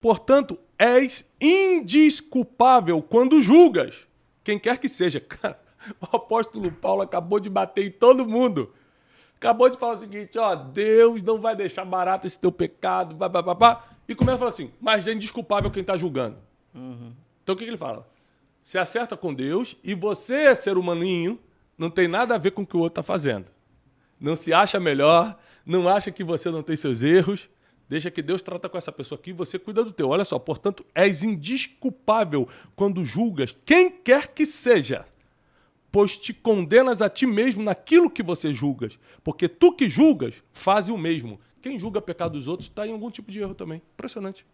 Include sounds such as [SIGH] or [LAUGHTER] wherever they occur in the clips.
Portanto, és indisculpável quando julgas. Quem quer que seja. [LAUGHS] Cara, o apóstolo Paulo acabou de bater em todo mundo. Acabou de falar o seguinte, ó, Deus não vai deixar barato esse teu pecado, blá, blá, blá, blá. E começa a falar assim, mas é indisculpável quem está julgando. Uhum. Então o que, que ele fala? Se acerta com Deus e você, ser humaninho, não tem nada a ver com o que o outro está fazendo. Não se acha melhor, não acha que você não tem seus erros, Deixa que Deus trata com essa pessoa aqui e você cuida do teu. Olha só, portanto, és indisculpável quando julgas quem quer que seja, pois te condenas a ti mesmo naquilo que você julgas. Porque tu que julgas, faz o mesmo. Quem julga pecado dos outros está em algum tipo de erro também. Impressionante.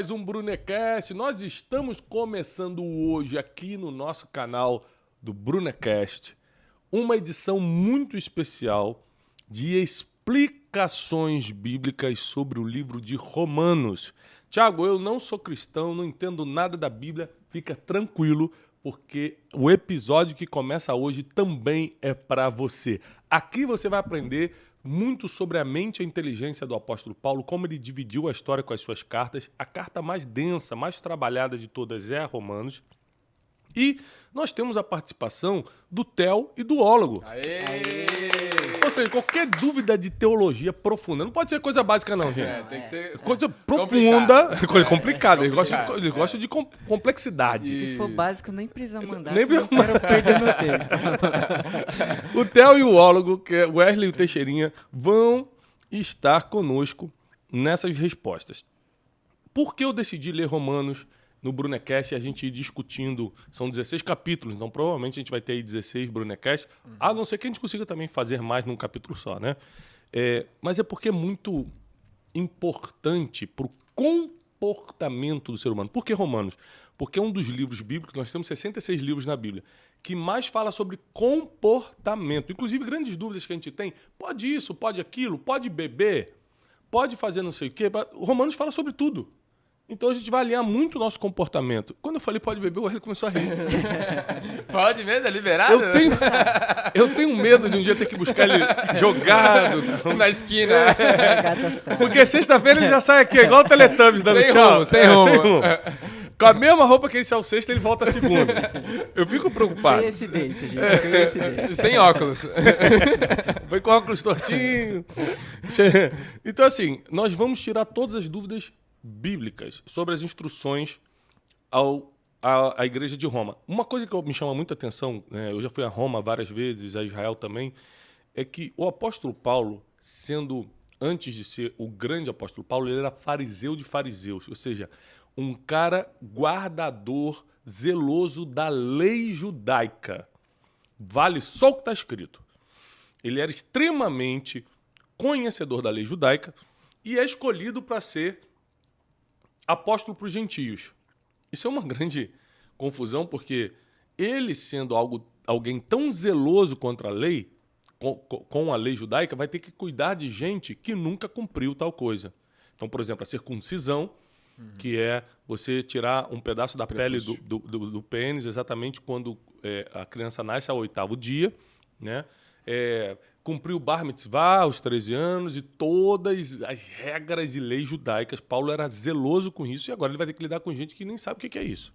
Mais um Brunecast. Nós estamos começando hoje aqui no nosso canal do Brunecast uma edição muito especial de explicações bíblicas sobre o livro de Romanos. Tiago, eu não sou cristão, não entendo nada da Bíblia, fica tranquilo, porque o episódio que começa hoje também é para você. Aqui você vai aprender muito sobre a mente e a inteligência do apóstolo Paulo, como ele dividiu a história com as suas cartas. A carta mais densa, mais trabalhada de todas é a Romanos. E nós temos a participação do Theo e do Ólogo. Aê! Aê! Ou seja, qualquer dúvida de teologia profunda, não pode ser coisa básica, não, gente. É, tem que ser. Coisa profunda, complicado. [LAUGHS] coisa complicada. Eles gostam, eles gostam de complexidade. Se for básico, nem precisa mandar. Nem precisa mandar. perder meu tempo. [LAUGHS] o Theo e o Ólogo, que é o Wesley e o Teixeirinha, vão estar conosco nessas respostas. Por que eu decidi ler Romanos? No Brunecast a gente ir discutindo. São 16 capítulos, então provavelmente a gente vai ter aí 16 Brunecast, uhum. a não ser que a gente consiga também fazer mais num capítulo só, né? É, mas é porque é muito importante para o comportamento do ser humano. Por que Romanos? Porque é um dos livros bíblicos, nós temos 66 livros na Bíblia, que mais fala sobre comportamento. Inclusive, grandes dúvidas que a gente tem: pode isso, pode aquilo, pode beber, pode fazer não sei o quê. Romanos fala sobre tudo. Então a gente vai alinhar muito o nosso comportamento. Quando eu falei pode beber, o ele começou a rir. [LAUGHS] pode mesmo? É liberado? Eu tenho, eu tenho medo de um dia ter que buscar ele jogado. Na esquina. É. Porque sexta-feira ele já sai aqui, igual o Teletubbies dando sem tchau. Rumo, sem, é, rumo. sem rumo. Com a mesma roupa que ele saiu sexta, ele volta a segunda. Eu fico preocupado. Coincidência, gente. Coincidência. Sem óculos. [LAUGHS] Foi com óculos tortinho. Então, assim, nós vamos tirar todas as dúvidas bíblicas sobre as instruções ao, à, à igreja de Roma. Uma coisa que me chama muita atenção, né, eu já fui a Roma várias vezes, a Israel também, é que o apóstolo Paulo, sendo antes de ser o grande apóstolo Paulo, ele era fariseu de fariseus, ou seja, um cara guardador, zeloso da lei judaica. Vale só o que está escrito. Ele era extremamente conhecedor da lei judaica e é escolhido para ser apóstolo para os gentios. Isso é uma grande confusão, porque ele, sendo algo, alguém tão zeloso contra a lei, com, com a lei judaica, vai ter que cuidar de gente que nunca cumpriu tal coisa. Então, por exemplo, a circuncisão, uhum. que é você tirar um pedaço da pele do, do, do, do, pênis exatamente quando é, a criança nasce ao oitavo dia, né? É, cumpriu o bar mitzvah aos 13 anos e todas as regras de leis judaicas. Paulo era zeloso com isso e agora ele vai ter que lidar com gente que nem sabe o que é isso.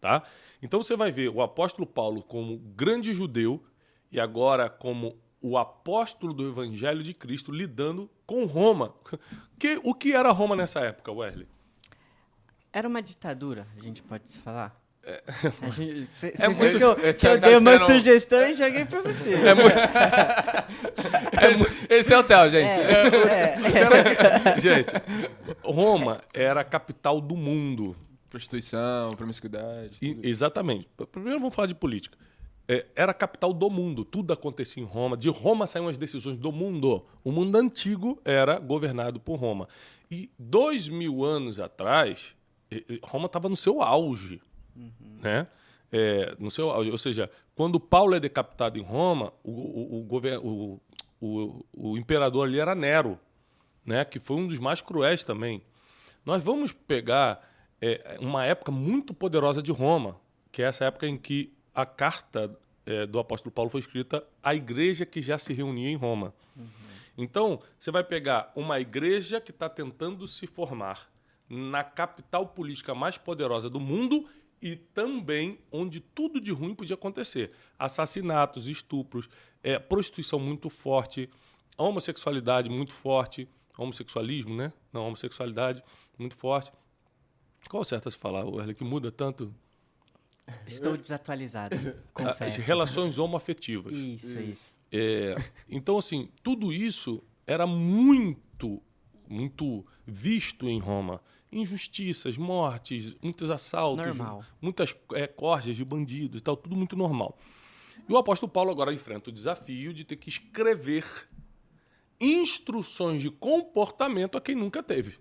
Tá? Então você vai ver o apóstolo Paulo como grande judeu e agora como o apóstolo do evangelho de Cristo lidando com Roma. [LAUGHS] Que, o que era Roma nessa época, Wesley? Era uma ditadura, a gente pode se falar. Você é muito, que eu, eu, eu dei uma sugestão e joguei pra você. É muito... é [LAUGHS] esse, esse, é o Theo, gente. É, é. [LAUGHS] gente, Roma era a capital do mundo. Prostituição, promiscuidade. E, exatamente. Primeiro vamos falar de política. É, era a capital do mundo, tudo acontecia em Roma. De Roma saíam as decisões do mundo. O mundo antigo era governado por Roma. E dois mil anos atrás, Roma estava no seu auge. Uhum. Né? É, no seu, ou seja, quando Paulo é decapitado em Roma, o, o, o, govern, o, o, imperador ali era Nero, né? que foi um dos mais cruéis também. Nós vamos pegar é uma época muito poderosa de Roma, que é essa época em que a carta é, do apóstolo Paulo foi escrita à igreja que já se reunia em Roma. Uhum. Então, você vai pegar uma igreja que está tentando se formar na capital política mais poderosa do mundo e também onde tudo de ruim podia acontecer. Assassinatos, estupros, é, prostituição muito forte, homossexualidade muito forte, homossexualismo, né? Não, homossexualidade muito forte. Qual certo a se falar, Werley, que muda tanto? Estou desatualizado, [LAUGHS] confesso. As relações homoafetivas. Isso, isso. É, então, assim, tudo isso era muito, muito visto em Roma. Injustiças, mortes, muitos assaltos, normal. muitas é, corjas de bandidos e tal, tudo muito normal. E o apóstolo Paulo agora enfrenta o desafio de ter que escrever instruções de comportamento a quem nunca teve.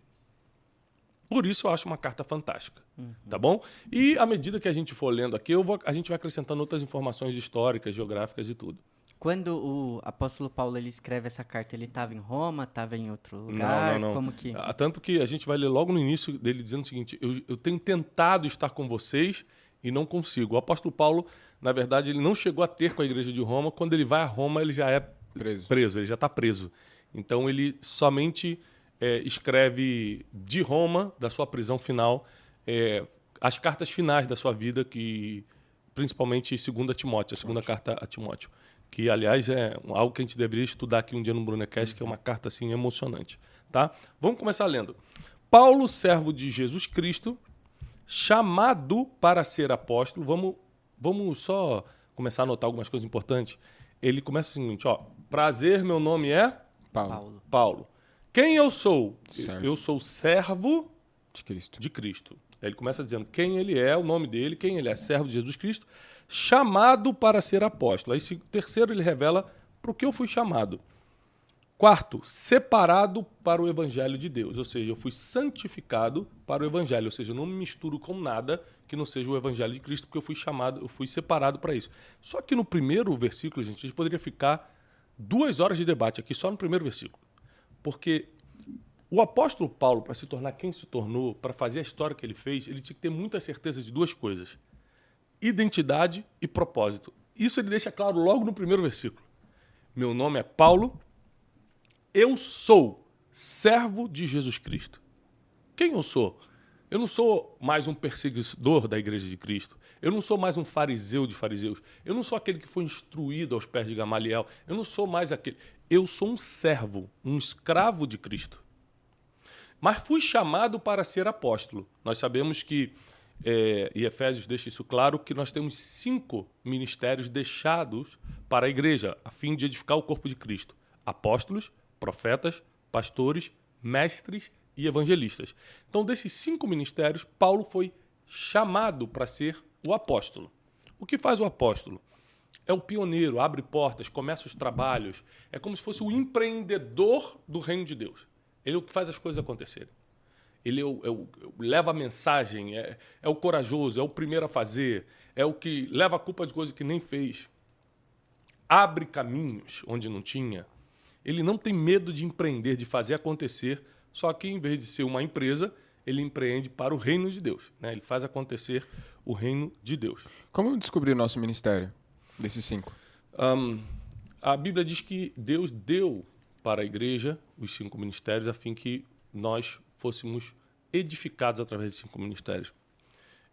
Por isso eu acho uma carta fantástica, uhum. tá bom? E à medida que a gente for lendo aqui, vou, a gente vai acrescentando outras informações históricas, geográficas e tudo. Quando o apóstolo Paulo ele escreve essa carta, ele estava em Roma, estava em outro lugar? Não, não, não. Como que? Ah, tanto que a gente vai ler logo no início dele dizendo o seguinte: eu, eu tenho tentado estar com vocês e não consigo. O apóstolo Paulo, na verdade, ele não chegou a ter com a igreja de Roma. Quando ele vai a Roma, ele já é preso, preso ele já está preso. Então ele somente é, escreve de Roma, da sua prisão final, é, as cartas finais da sua vida, que principalmente segunda Timóteo, a segunda carta a Timóteo que aliás é algo que a gente deveria estudar aqui um dia no Brunecast, que é uma carta assim emocionante, tá? Vamos começar lendo. Paulo, servo de Jesus Cristo, chamado para ser apóstolo. Vamos, vamos só começar a anotar algumas coisas importantes. Ele começa o seguinte, ó: Prazer, meu nome é Paulo. Paulo. Quem eu sou? Certo. Eu sou servo de Cristo. De Cristo. Ele começa dizendo quem ele é, o nome dele, quem ele é, servo de Jesus Cristo chamado para ser apóstolo. Aí, terceiro, ele revela para o que eu fui chamado. Quarto, separado para o evangelho de Deus, ou seja, eu fui santificado para o evangelho, ou seja, eu não me misturo com nada que não seja o evangelho de Cristo, porque eu fui chamado, eu fui separado para isso. Só que no primeiro versículo, gente, a gente poderia ficar duas horas de debate aqui só no primeiro versículo. Porque o apóstolo Paulo, para se tornar quem se tornou, para fazer a história que ele fez, ele tinha que ter muita certeza de duas coisas identidade e propósito. Isso ele deixa claro logo no primeiro versículo. Meu nome é Paulo, eu sou servo de Jesus Cristo. Quem eu sou? Eu não sou mais um perseguidor da igreja de Cristo. Eu não sou mais um fariseu de fariseus. Eu não sou aquele que foi instruído aos pés de Gamaliel. Eu não sou mais aquele. Eu sou um servo, um escravo de Cristo. Mas fui chamado para ser apóstolo. Nós sabemos que é, e Efésios deixa isso claro, que nós temos cinco ministérios deixados para a igreja, a fim de edificar o corpo de Cristo: apóstolos, profetas, pastores, mestres e evangelistas. Então, desses cinco ministérios, Paulo foi chamado para ser o apóstolo. O que faz o apóstolo? É o pioneiro, abre portas, começa os trabalhos, é como se fosse o empreendedor do reino de Deus. Ele é o que faz as coisas acontecerem ele é o, é o, leva a mensagem, é, é o corajoso, é o primeiro a fazer, é o que leva a culpa de coisas que nem fez. Abre caminhos onde não tinha. Ele não tem medo de empreender, de fazer acontecer, só que em vez de ser uma empresa, ele empreende para o reino de Deus. Né? Ele faz acontecer o reino de Deus. Como descobrir o nosso ministério, desses cinco? Um, a Bíblia diz que Deus deu para a igreja os cinco ministérios a fim que nós fôssemos edificados através de cinco ministérios.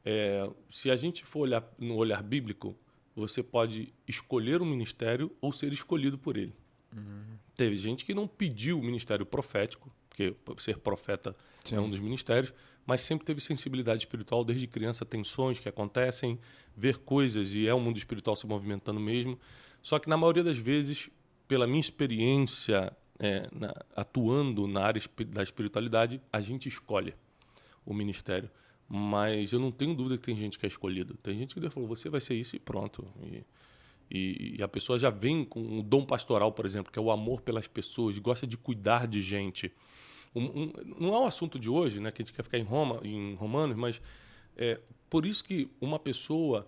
É, se a gente for olhar no olhar bíblico, você pode escolher um ministério ou ser escolhido por ele. Uhum. Teve gente que não pediu o ministério profético, porque ser profeta Sim. é um dos ministérios, mas sempre teve sensibilidade espiritual desde criança, tem sonhos que acontecem, ver coisas e é o um mundo espiritual se movimentando mesmo. Só que na maioria das vezes, pela minha experiência é, na, atuando na área da espiritualidade, a gente escolhe o ministério. Mas eu não tenho dúvida que tem gente que é escolhido. Tem gente que Deus falou, você vai ser isso e pronto. E, e, e, a pessoa já vem com um dom pastoral, por exemplo, que é o amor pelas pessoas, gosta de cuidar de gente. Um, um, não é um assunto de hoje, né, que a gente quer ficar em Roma, em Romanos, mas é por isso que uma pessoa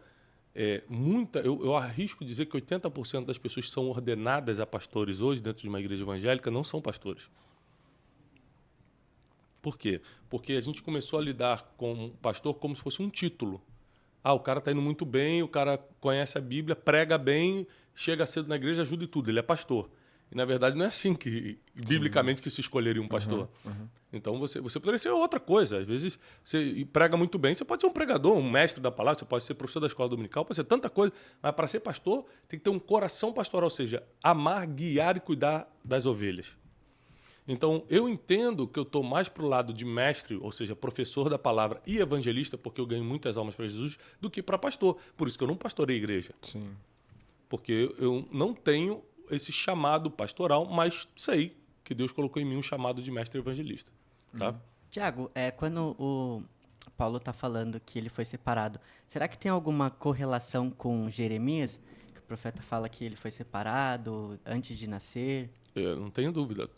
é, muita, eu, eu arrisco dizer que 80% das pessoas que são ordenadas a pastores hoje dentro de uma igreja evangélica não são pastores. Por quê? Porque a gente começou a lidar com o pastor como se fosse um título. Ah, o cara está indo muito bem, o cara conhece a Bíblia, prega bem, chega cedo na igreja, ajuda e tudo. Ele é pastor. E na verdade não é assim que, biblicamente, que se escolheria um pastor. Uhum, uhum. Então você, você poderia ser outra coisa. Às vezes você prega muito bem, você pode ser um pregador, um mestre da palavra, você pode ser professor da escola dominical, pode ser tanta coisa. Mas para ser pastor, tem que ter um coração pastoral, ou seja, amar, guiar e cuidar das ovelhas. Então eu entendo que eu estou mais para o lado de mestre, ou seja, professor da palavra e evangelista, porque eu ganho muitas almas para Jesus, do que para pastor. Por isso que eu não pastorei igreja. Sim. Porque eu não tenho esse chamado pastoral, mas sei que Deus colocou em mim um chamado de mestre evangelista. Tá? Uhum. Tiago, é, quando o Paulo está falando que ele foi separado, será que tem alguma correlação com Jeremias? Que o profeta fala que ele foi separado antes de nascer? Eu é, não tenho dúvida.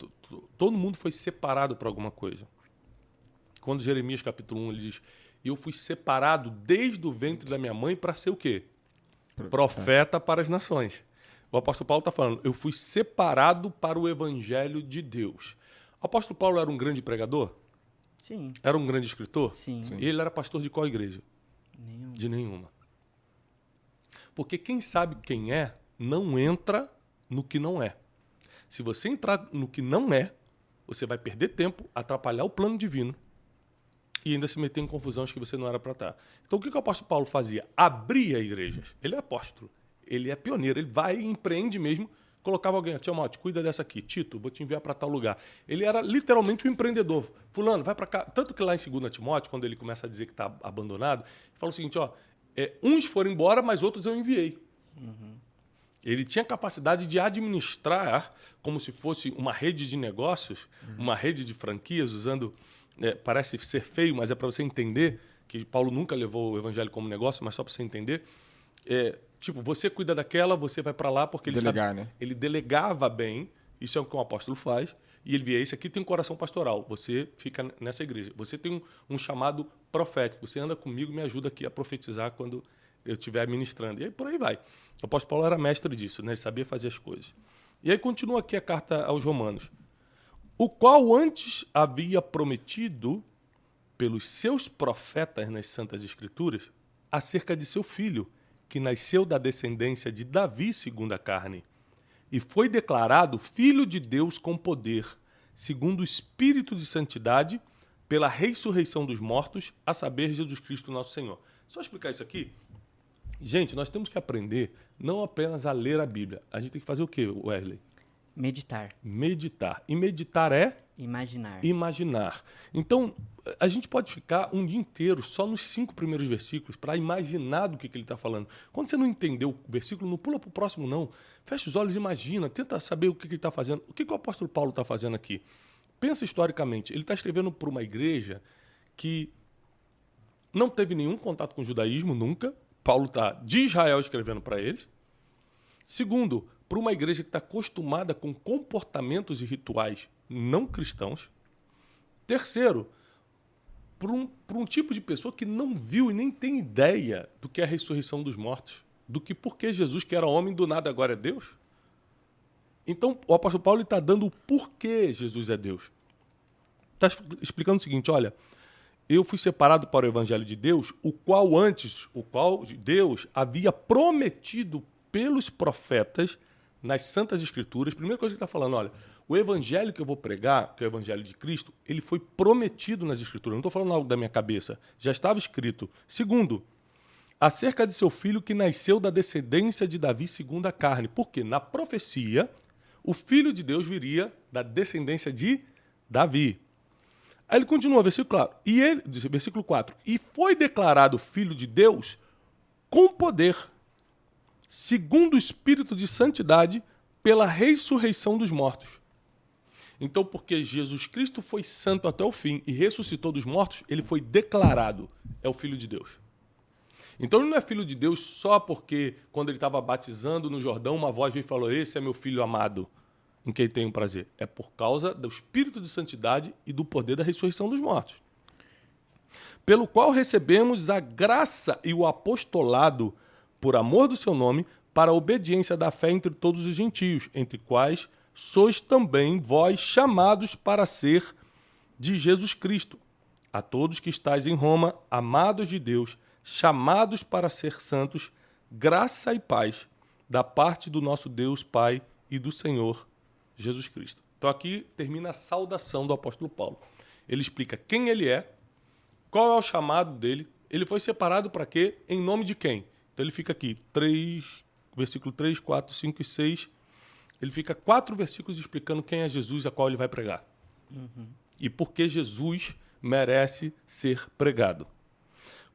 Todo mundo foi separado para alguma coisa. Quando Jeremias capítulo 1 ele diz: Eu fui separado desde o ventre da minha mãe para ser o quê? Profeta para as nações. O apóstolo Paulo está falando, eu fui separado para o evangelho de Deus. O apóstolo Paulo era um grande pregador? Sim. Era um grande escritor? Sim. Sim. E ele era pastor de qual igreja? Nenhuma. De nenhuma. Porque quem sabe quem é, não entra no que não é. Se você entrar no que não é, você vai perder tempo, atrapalhar o plano divino e ainda se meter em confusões que você não era para estar. Então o que, que o apóstolo Paulo fazia? Abria igrejas. Ele é apóstolo ele é pioneiro, ele vai e empreende mesmo. Colocava alguém, Tiamote, cuida dessa aqui. Tito, vou te enviar para tal lugar. Ele era literalmente um empreendedor. Fulano, vai para cá. Tanto que lá em 2 Timóteo, quando ele começa a dizer que está abandonado, ele fala o seguinte: ó, é, uns foram embora, mas outros eu enviei. Uhum. Ele tinha capacidade de administrar como se fosse uma rede de negócios, uhum. uma rede de franquias, usando. É, parece ser feio, mas é para você entender que Paulo nunca levou o evangelho como negócio, mas só para você entender. É, Tipo, você cuida daquela, você vai para lá porque ele Delegar, sabe, né? ele delegava bem. Isso é o que um apóstolo faz. E ele via, esse aqui tem um coração pastoral. Você fica nessa igreja. Você tem um, um chamado profético. Você anda comigo, me ajuda aqui a profetizar quando eu estiver ministrando. E aí por aí vai. O apóstolo Paulo era mestre disso, né? Ele sabia fazer as coisas. E aí continua aqui a carta aos Romanos. O qual antes havia prometido pelos seus profetas nas Santas Escrituras acerca de seu filho, que nasceu da descendência de Davi segundo a carne, e foi declarado filho de Deus com poder, segundo o espírito de santidade, pela ressurreição dos mortos, a saber Jesus Cristo nosso Senhor. Só explicar isso aqui. Gente, nós temos que aprender não apenas a ler a Bíblia. A gente tem que fazer o quê, Wesley? Meditar. Meditar. E meditar é Imaginar. Imaginar. Então, a gente pode ficar um dia inteiro só nos cinco primeiros versículos para imaginar do que, que ele está falando. Quando você não entendeu o versículo, não pula para o próximo, não. Fecha os olhos, imagina, tenta saber o que, que ele está fazendo. O que, que o apóstolo Paulo está fazendo aqui? Pensa historicamente. Ele está escrevendo para uma igreja que não teve nenhum contato com o judaísmo nunca. Paulo está de Israel escrevendo para eles. Segundo, para uma igreja que está acostumada com comportamentos e rituais não cristãos. Terceiro, para um, um tipo de pessoa que não viu e nem tem ideia do que é a ressurreição dos mortos, do que porque Jesus, que era homem, do nada agora é Deus. Então, o apóstolo Paulo está dando o porquê Jesus é Deus. Está explicando o seguinte: olha, eu fui separado para o evangelho de Deus, o qual antes, o qual Deus havia prometido pelos profetas nas Santas Escrituras. Primeira coisa que está falando, olha, o evangelho que eu vou pregar, que é o evangelho de Cristo, ele foi prometido nas Escrituras. Não estou falando algo da minha cabeça. Já estava escrito. Segundo, acerca de seu filho que nasceu da descendência de Davi segundo a carne. Porque na profecia, o filho de Deus viria da descendência de Davi. Aí ele continua, versículo 4. E ele, versículo 4. E foi declarado filho de Deus com poder, segundo o espírito de santidade, pela ressurreição dos mortos. Então, porque Jesus Cristo foi santo até o fim e ressuscitou dos mortos, ele foi declarado é o Filho de Deus. Então ele não é filho de Deus só porque, quando ele estava batizando no Jordão, uma voz veio e falou: Esse é meu filho amado, em quem tenho prazer. É por causa do Espírito de Santidade e do poder da ressurreição dos mortos. Pelo qual recebemos a graça e o apostolado, por amor do seu nome, para a obediência da fé entre todos os gentios, entre quais sois também vós chamados para ser de Jesus Cristo. A todos que estáis em Roma, amados de Deus, chamados para ser santos, graça e paz da parte do nosso Deus Pai e do Senhor Jesus Cristo. Então aqui termina a saudação do apóstolo Paulo. Ele explica quem ele é, qual é o chamado dele, ele foi separado para quê? Em nome de quem? Então ele fica aqui, 3, versículo 3, 4, 5 e 6. Ele fica quatro versículos explicando quem é Jesus a qual ele vai pregar. Uhum. E por que Jesus merece ser pregado.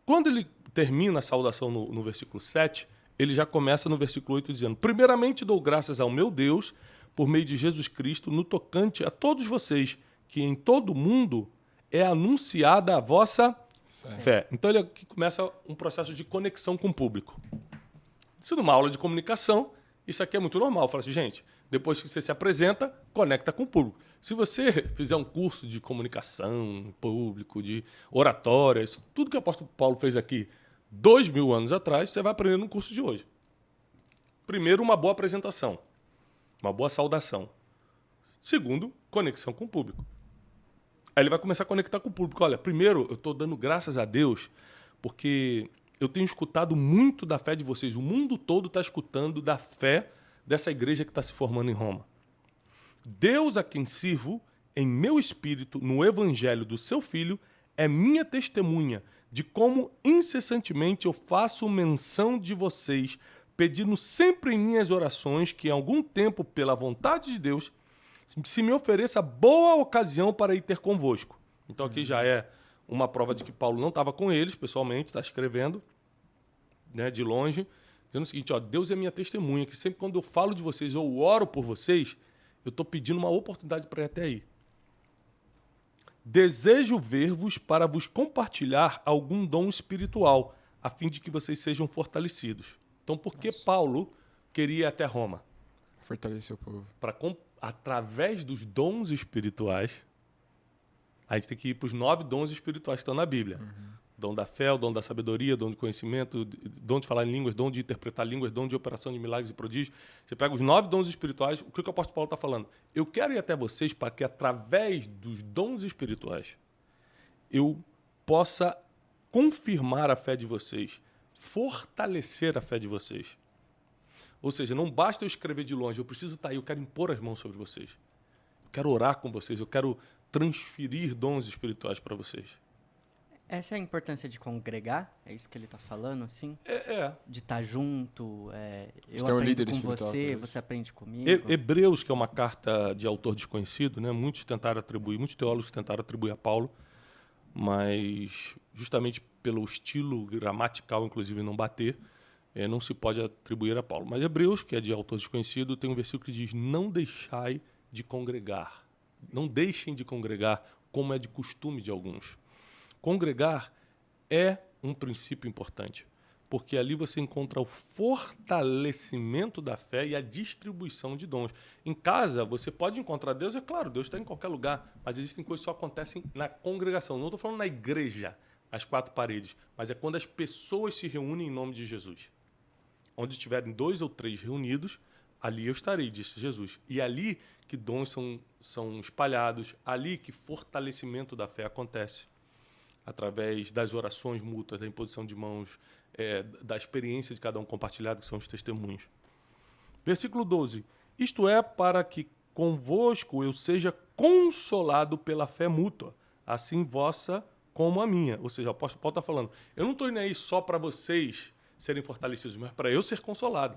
Quando ele termina a saudação no, no versículo 7, ele já começa no versículo 8 dizendo: Primeiramente dou graças ao meu Deus, por meio de Jesus Cristo, no tocante a todos vocês, que em todo o mundo é anunciada a vossa é. fé. Então ele aqui começa um processo de conexão com o público. Se numa aula de comunicação, isso aqui é muito normal. Fala assim, gente, depois que você se apresenta, conecta com o público. Se você fizer um curso de comunicação público, de oratória, tudo que o apóstolo Paulo fez aqui dois mil anos atrás, você vai aprender no curso de hoje. Primeiro, uma boa apresentação, uma boa saudação. Segundo, conexão com o público. Aí ele vai começar a conectar com o público. Olha, primeiro, eu estou dando graças a Deus, porque eu tenho escutado muito da fé de vocês. O mundo todo está escutando da fé dessa igreja que está se formando em Roma. Deus a quem sirvo, em meu espírito, no evangelho do seu filho, é minha testemunha de como incessantemente eu faço menção de vocês, pedindo sempre em minhas orações que, em algum tempo, pela vontade de Deus, se me ofereça boa ocasião para ir ter convosco. Então aqui já é uma prova de que Paulo não estava com eles pessoalmente, está escrevendo né, de longe, dizendo o seguinte: ó, Deus é minha testemunha, que sempre quando eu falo de vocês ou oro por vocês, eu estou pedindo uma oportunidade para ir até aí. Desejo ver-vos para vos compartilhar algum dom espiritual, a fim de que vocês sejam fortalecidos. Então, por que Nossa. Paulo queria ir até Roma? Fortalecer o povo. Para, através dos dons espirituais, a gente tem que ir para os nove dons espirituais que estão na Bíblia. Uhum. Dom da fé, o dom da sabedoria, dom de conhecimento, dom de falar em línguas, dom de interpretar línguas, dom de operação de milagres e prodígios. Você pega os nove dons espirituais, o que o apóstolo Paulo está falando? Eu quero ir até vocês para que, através dos dons espirituais, eu possa confirmar a fé de vocês, fortalecer a fé de vocês. Ou seja, não basta eu escrever de longe, eu preciso estar tá aí, eu quero impor as mãos sobre vocês. Eu quero orar com vocês, eu quero transferir dons espirituais para vocês. Essa é a importância de congregar? É isso que ele está falando, assim? É. é. De estar tá junto, é, eu aprendo um líder com você, você aprende comigo. E, Hebreus, que é uma carta de autor desconhecido, né? muitos tentaram atribuir, muitos teólogos tentaram atribuir a Paulo, mas justamente pelo estilo gramatical, inclusive, não bater, é, não se pode atribuir a Paulo. Mas Hebreus, que é de autor desconhecido, tem um versículo que diz, não deixai de congregar. Não deixem de congregar, como é de costume de alguns Congregar é um princípio importante, porque ali você encontra o fortalecimento da fé e a distribuição de dons. Em casa, você pode encontrar Deus, é claro, Deus está em qualquer lugar, mas existem coisas que só acontecem na congregação. Não estou falando na igreja, as quatro paredes, mas é quando as pessoas se reúnem em nome de Jesus. Onde estiverem dois ou três reunidos, ali eu estarei, disse Jesus. E ali que dons são, são espalhados, ali que fortalecimento da fé acontece através das orações mútuas, da imposição de mãos, é, da experiência de cada um compartilhado, que são os testemunhos. Versículo 12: Isto é para que convosco eu seja consolado pela fé mútua, assim vossa como a minha. Ou seja, o apóstolo Paulo está falando: eu não estou indo aí só para vocês serem fortalecidos, mas para eu ser consolado.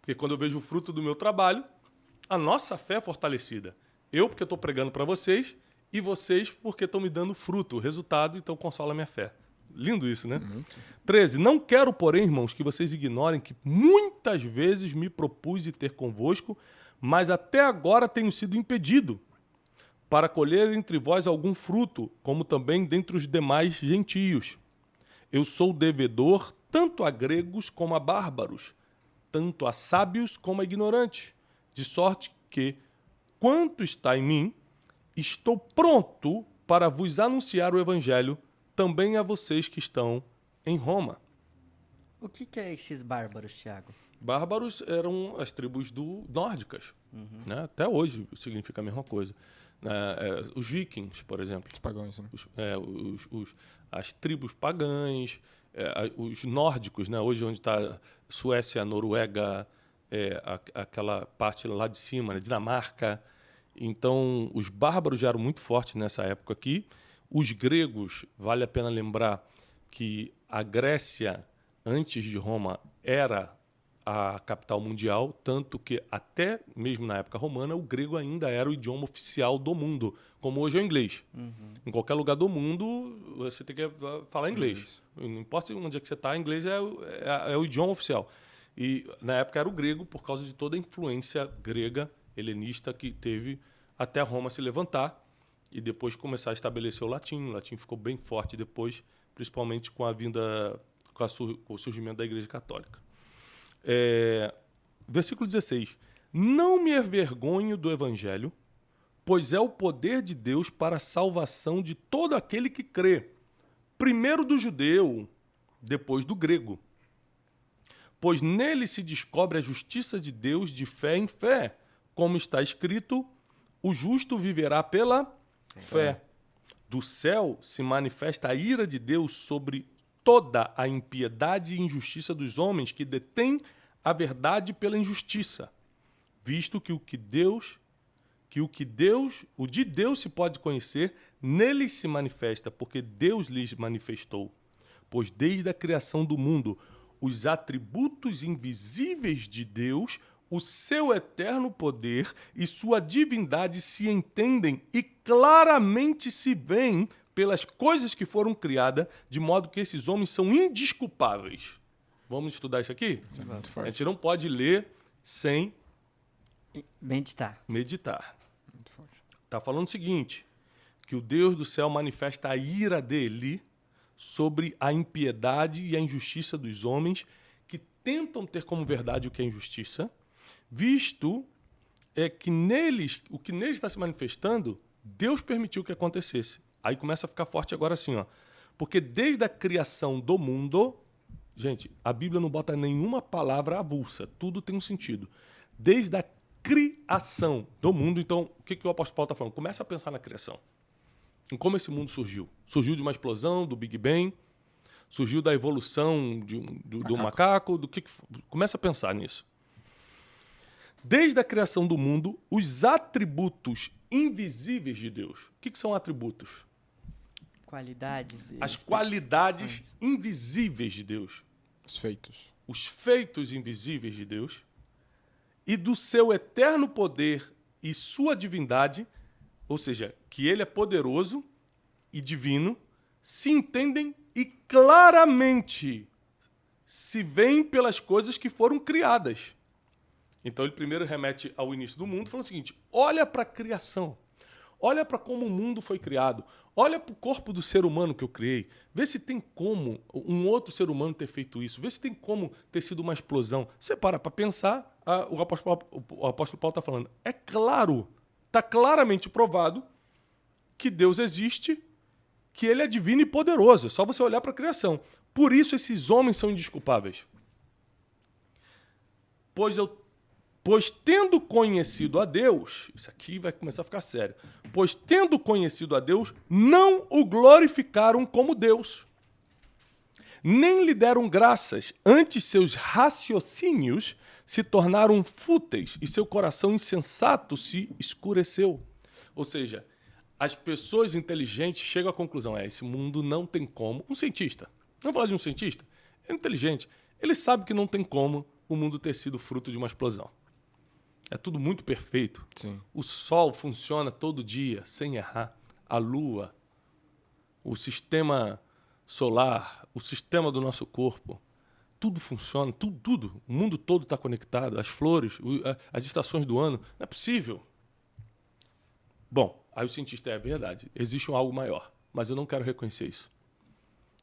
Porque quando eu vejo o fruto do meu trabalho, a nossa fé é fortalecida. Eu, porque estou pregando para vocês, e vocês porque estão me dando fruto, o resultado, então consola a minha fé. Lindo isso, né? Muito. 13. Não quero, porém, irmãos, que vocês ignorem que muitas vezes me propus ir ter convosco, mas até agora tenho sido impedido para colher entre vós algum fruto, como também dentre os demais gentios. Eu sou devedor tanto a gregos como a bárbaros, tanto a sábios como a ignorantes, de sorte que, quanto está em mim, Estou pronto para vos anunciar o evangelho também a vocês que estão em Roma. O que, que é esses bárbaros, Tiago? Bárbaros eram as tribos do nórdicas. Uhum. Né? Até hoje significa a mesma coisa. né? É, os vikings, por exemplo. Os pagãos, né? Os, é, os, os, as tribos pagãs, é, os nórdicos, né? hoje onde está Suécia, Noruega, é, a, aquela parte lá de cima, né? Dinamarca. Então, os bárbaros já eram muito fortes nessa época aqui. Os gregos, vale a pena lembrar que a Grécia, antes de Roma, era a capital mundial, tanto que até mesmo na época romana o grego ainda era o idioma oficial do mundo, como hoje é o inglês. Uhum. Em qualquer lugar do mundo você tem que eh, falar inglês. Uhum. Não importa onde é que você está, inglês é, é, é, o idioma oficial. E na época era o grego por causa de toda a influência grega helenista que teve até Roma se levantar e depois começar a estabelecer o latim. O latim ficou bem forte depois, principalmente com a vinda, com, a, com o surgimento da Igreja Católica. É, versículo 16: Não me envergonho do evangelho, pois é o poder de Deus para a salvação de todo aquele que crê, primeiro do judeu, depois do grego. Pois nele se descobre a justiça de Deus de fé em fé, como está escrito: o justo viverá pela fé. Do céu se manifesta a ira de Deus sobre toda a impiedade e injustiça dos homens que detêm a verdade pela injustiça, visto que o que Deus, que o que Deus, o de Deus se pode conhecer, neles se manifesta, porque Deus lhes manifestou. Pois desde a criação do mundo, os atributos invisíveis de Deus, o seu eterno poder e sua divindade se entendem e claramente se veem pelas coisas que foram criadas, de modo que esses homens são indisculpáveis. Vamos estudar isso aqui? Isso muito forte. A gente não pode ler sem meditar. Meditar. Muito forte. Tá falando o seguinte, que o Deus do céu manifesta a ira dele sobre a impiedade e a injustiça dos homens que tentam ter como verdade o que é injustiça, visto é que neles, o que neles está se manifestando, Deus permitiu que acontecesse. Aí começa a ficar forte agora assim, ó. Porque desde a criação do mundo, gente, a Bíblia não bota nenhuma palavra avulsa, tudo tem um sentido. Desde a criação do mundo, então, o que, que o apóstolo Paulo está falando? Começa a pensar na criação. Em como esse mundo surgiu. Surgiu de uma explosão, do Big Bang, surgiu da evolução de, do, macaco. do macaco, do que começa a pensar nisso. Desde a criação do mundo, os atributos invisíveis de Deus. O que, que são atributos? Qualidades. As qualidades invisíveis de Deus. Os feitos. Os feitos invisíveis de Deus. E do seu eterno poder e sua divindade, ou seja, que ele é poderoso e divino, se entendem e claramente se veem pelas coisas que foram criadas. Então ele primeiro remete ao início do mundo, falando o seguinte: olha para a criação. Olha para como o mundo foi criado. Olha para o corpo do ser humano que eu criei. Vê se tem como um outro ser humano ter feito isso. Vê se tem como ter sido uma explosão. Você para para pensar, a, o, apóstolo, o apóstolo Paulo está falando. É claro, está claramente provado que Deus existe, que ele é divino e poderoso. É só você olhar para a criação. Por isso esses homens são indisculpáveis. Pois eu Pois tendo conhecido a Deus, isso aqui vai começar a ficar sério. Pois tendo conhecido a Deus, não o glorificaram como Deus, nem lhe deram graças, antes seus raciocínios se tornaram fúteis e seu coração insensato se escureceu. Ou seja, as pessoas inteligentes chegam à conclusão: é, esse mundo não tem como. Um cientista, vamos falar de um cientista, é inteligente, ele sabe que não tem como o mundo ter sido fruto de uma explosão. É tudo muito perfeito. Sim. O sol funciona todo dia, sem errar. A lua, o sistema solar, o sistema do nosso corpo, tudo funciona, tudo, tudo. O mundo todo está conectado. As flores, as estações do ano. Não é possível. Bom, aí o cientista é verdade. Existe um algo maior, mas eu não quero reconhecer isso.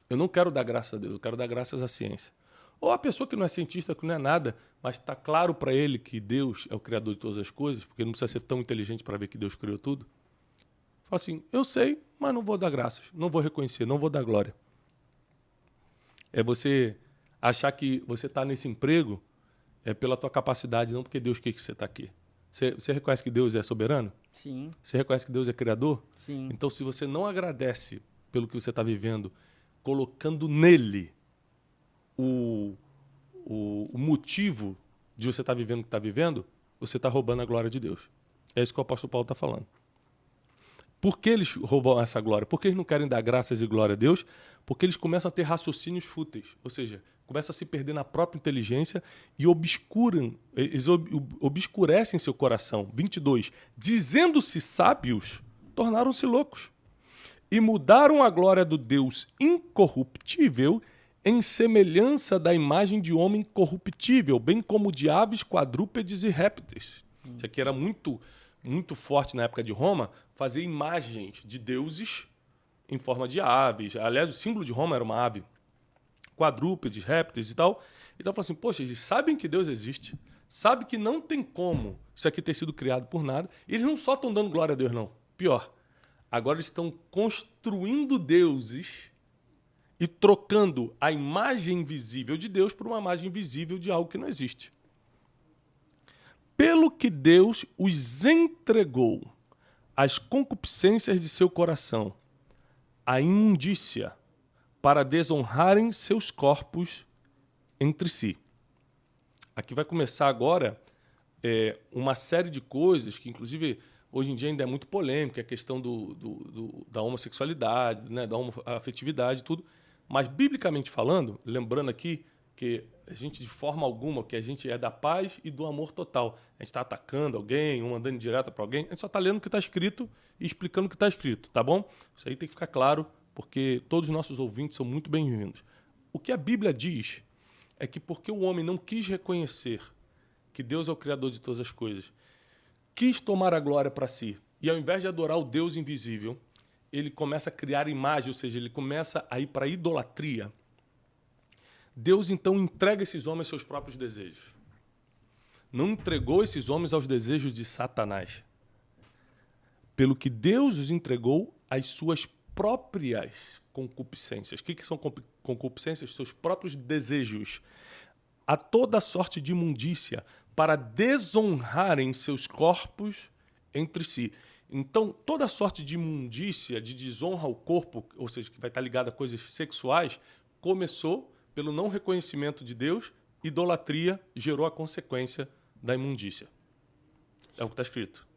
Eu não quero dar graças a Deus, eu quero dar graças à ciência. Ou a pessoa que não é cientista, que não é nada, mas está claro para ele que Deus é o criador de todas as coisas, porque não precisa ser tão inteligente para ver que Deus criou tudo. Fala assim: eu sei, mas não vou dar graças, não vou reconhecer, não vou dar glória. É você achar que você está nesse emprego é pela tua capacidade, não porque Deus quer que você está aqui. Você, você reconhece que Deus é soberano? Sim, Você reconhece que Deus é criador? sim. Então, se você não agradece pelo que você está vivendo, colocando nele o, o, o motivo de você estar vivendo o que está vivendo, você está roubando a glória de Deus. É isso que o apóstolo Paulo está falando. Por que eles roubam essa glória? Porque eles não querem dar graças e glória a Deus? Porque eles começam a ter raciocínios fúteis. Ou seja, começam a se perder na própria inteligência e obscuram, eles ob- ob- obscurecem seu coração. 22. Dizendo-se sábios, tornaram-se loucos. E mudaram a glória do Deus incorruptível em semelhança da imagem de homem corruptível, bem como de aves, quadrúpedes e répteis. Isso aqui era muito, muito forte na época de Roma, fazer imagens de deuses em forma de aves. Aliás, o símbolo de Roma era uma ave. Quadrúpedes, répteis e tal. Então, falou assim, poxa, eles sabem que Deus existe, sabem que não tem como isso aqui ter sido criado por nada, e eles não só estão dando glória a Deus, não. Pior, agora eles estão construindo deuses e trocando a imagem visível de Deus por uma imagem visível de algo que não existe. Pelo que Deus os entregou às concupiscências de seu coração, à imundícia, para desonrarem seus corpos entre si. Aqui vai começar agora é, uma série de coisas que, inclusive, hoje em dia ainda é muito polêmica, a questão do, do- do- da homossexualidade, né, da afetividade e tudo. Mas, biblicamente falando, lembrando aqui que a gente, de forma alguma, que a gente é da paz e do amor total. A gente está atacando alguém, um mandando direta para alguém, a gente só está lendo o que está escrito e explicando o que está escrito, tá bom? Isso aí tem que ficar claro, porque todos os nossos ouvintes são muito bem-vindos. O que a Bíblia diz é que porque o homem não quis reconhecer que Deus é o Criador de todas as coisas, quis tomar a glória para si, e ao invés de adorar o Deus invisível, ele começa a criar imagem, ou seja, ele começa a ir para a idolatria. Deus então entrega esses homens seus próprios desejos. Não entregou esses homens aos desejos de Satanás. Pelo que Deus os entregou às suas próprias concupiscências. O que, que são concu- concupiscências? Seus próprios desejos. A toda sorte de imundícia, para desonrarem seus corpos entre si. Então, toda sorte de imundícia, de desonra ao corpo, ou seja, que vai estar ligada a coisas sexuais, começou pelo não reconhecimento de Deus, idolatria gerou a consequência da imundícia. É o que está escrito.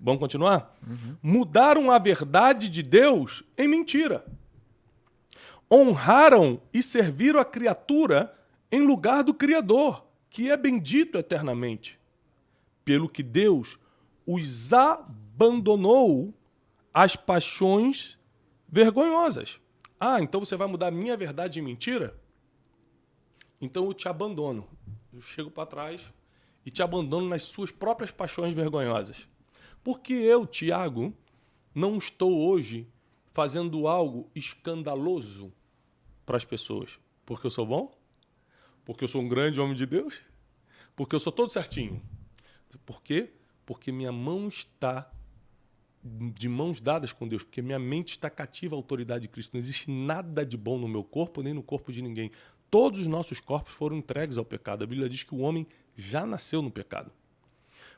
Vamos continuar? Mudaram a verdade de Deus em mentira. Honraram e serviram a criatura em lugar do Criador, que é bendito eternamente. Pelo que Deus os abandonou às paixões vergonhosas. Ah, então você vai mudar minha verdade em mentira? Então eu te abandono. Eu chego para trás e te abandono nas suas próprias paixões vergonhosas. Porque eu, Tiago, não estou hoje fazendo algo escandaloso para as pessoas. Porque eu sou bom? Porque eu sou um grande homem de Deus? Porque eu sou todo certinho? Por quê? Porque minha mão está de mãos dadas com Deus, porque minha mente está cativa à autoridade de Cristo. Não existe nada de bom no meu corpo nem no corpo de ninguém. Todos os nossos corpos foram entregues ao pecado. A Bíblia diz que o homem já nasceu no pecado.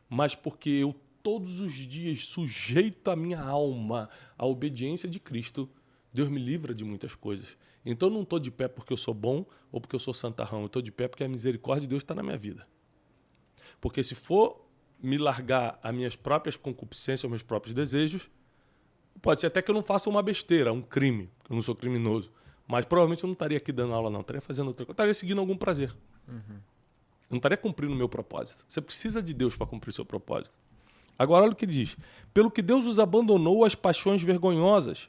Mas porque eu todos os dias sujeito a minha alma à obediência de Cristo, Deus me livra de muitas coisas. Então eu não estou de pé porque eu sou bom ou porque eu sou santarrão. Eu estou de pé porque a misericórdia de Deus está na minha vida. Porque se for me largar as minhas próprias concupiscências, os meus próprios desejos, pode ser até que eu não faça uma besteira, um crime. Eu não sou criminoso. Mas provavelmente eu não estaria aqui dando aula, não. Eu estaria fazendo outra coisa. Eu estaria seguindo algum prazer. Eu não estaria cumprindo o meu propósito. Você precisa de Deus para cumprir o seu propósito. Agora, olha o que ele diz. Pelo que Deus os abandonou às paixões vergonhosas.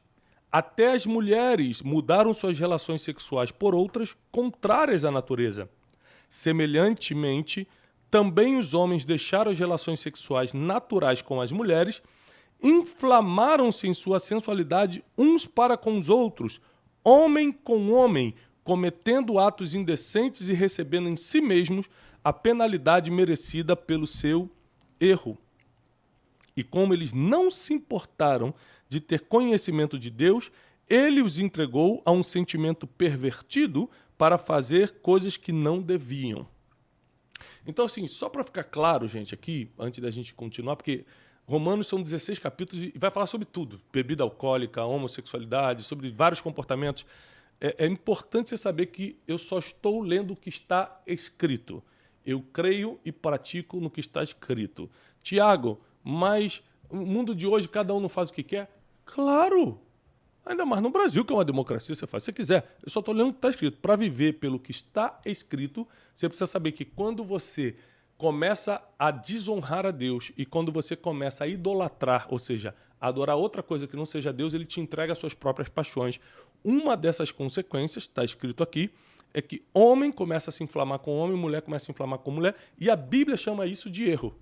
Até as mulheres mudaram suas relações sexuais por outras contrárias à natureza. Semelhantemente, também os homens deixaram as relações sexuais naturais com as mulheres, inflamaram-se em sua sensualidade uns para com os outros, homem com homem, cometendo atos indecentes e recebendo em si mesmos a penalidade merecida pelo seu erro. E como eles não se importaram de ter conhecimento de Deus, ele os entregou a um sentimento pervertido para fazer coisas que não deviam. Então, assim, só para ficar claro, gente, aqui, antes da gente continuar, porque Romanos são 16 capítulos e vai falar sobre tudo: bebida alcoólica, homossexualidade, sobre vários comportamentos. É, é importante você saber que eu só estou lendo o que está escrito. Eu creio e pratico no que está escrito. Tiago, mas o mundo de hoje cada um não faz o que quer? Claro! Ainda mais no Brasil, que é uma democracia, você faz o que você quiser. Eu só estou lendo o que está escrito. Para viver pelo que está escrito, você precisa saber que quando você começa a desonrar a Deus e quando você começa a idolatrar, ou seja, adorar outra coisa que não seja Deus, ele te entrega as suas próprias paixões. Uma dessas consequências, está escrito aqui, é que homem começa a se inflamar com homem, mulher começa a se inflamar com mulher, e a Bíblia chama isso de erro.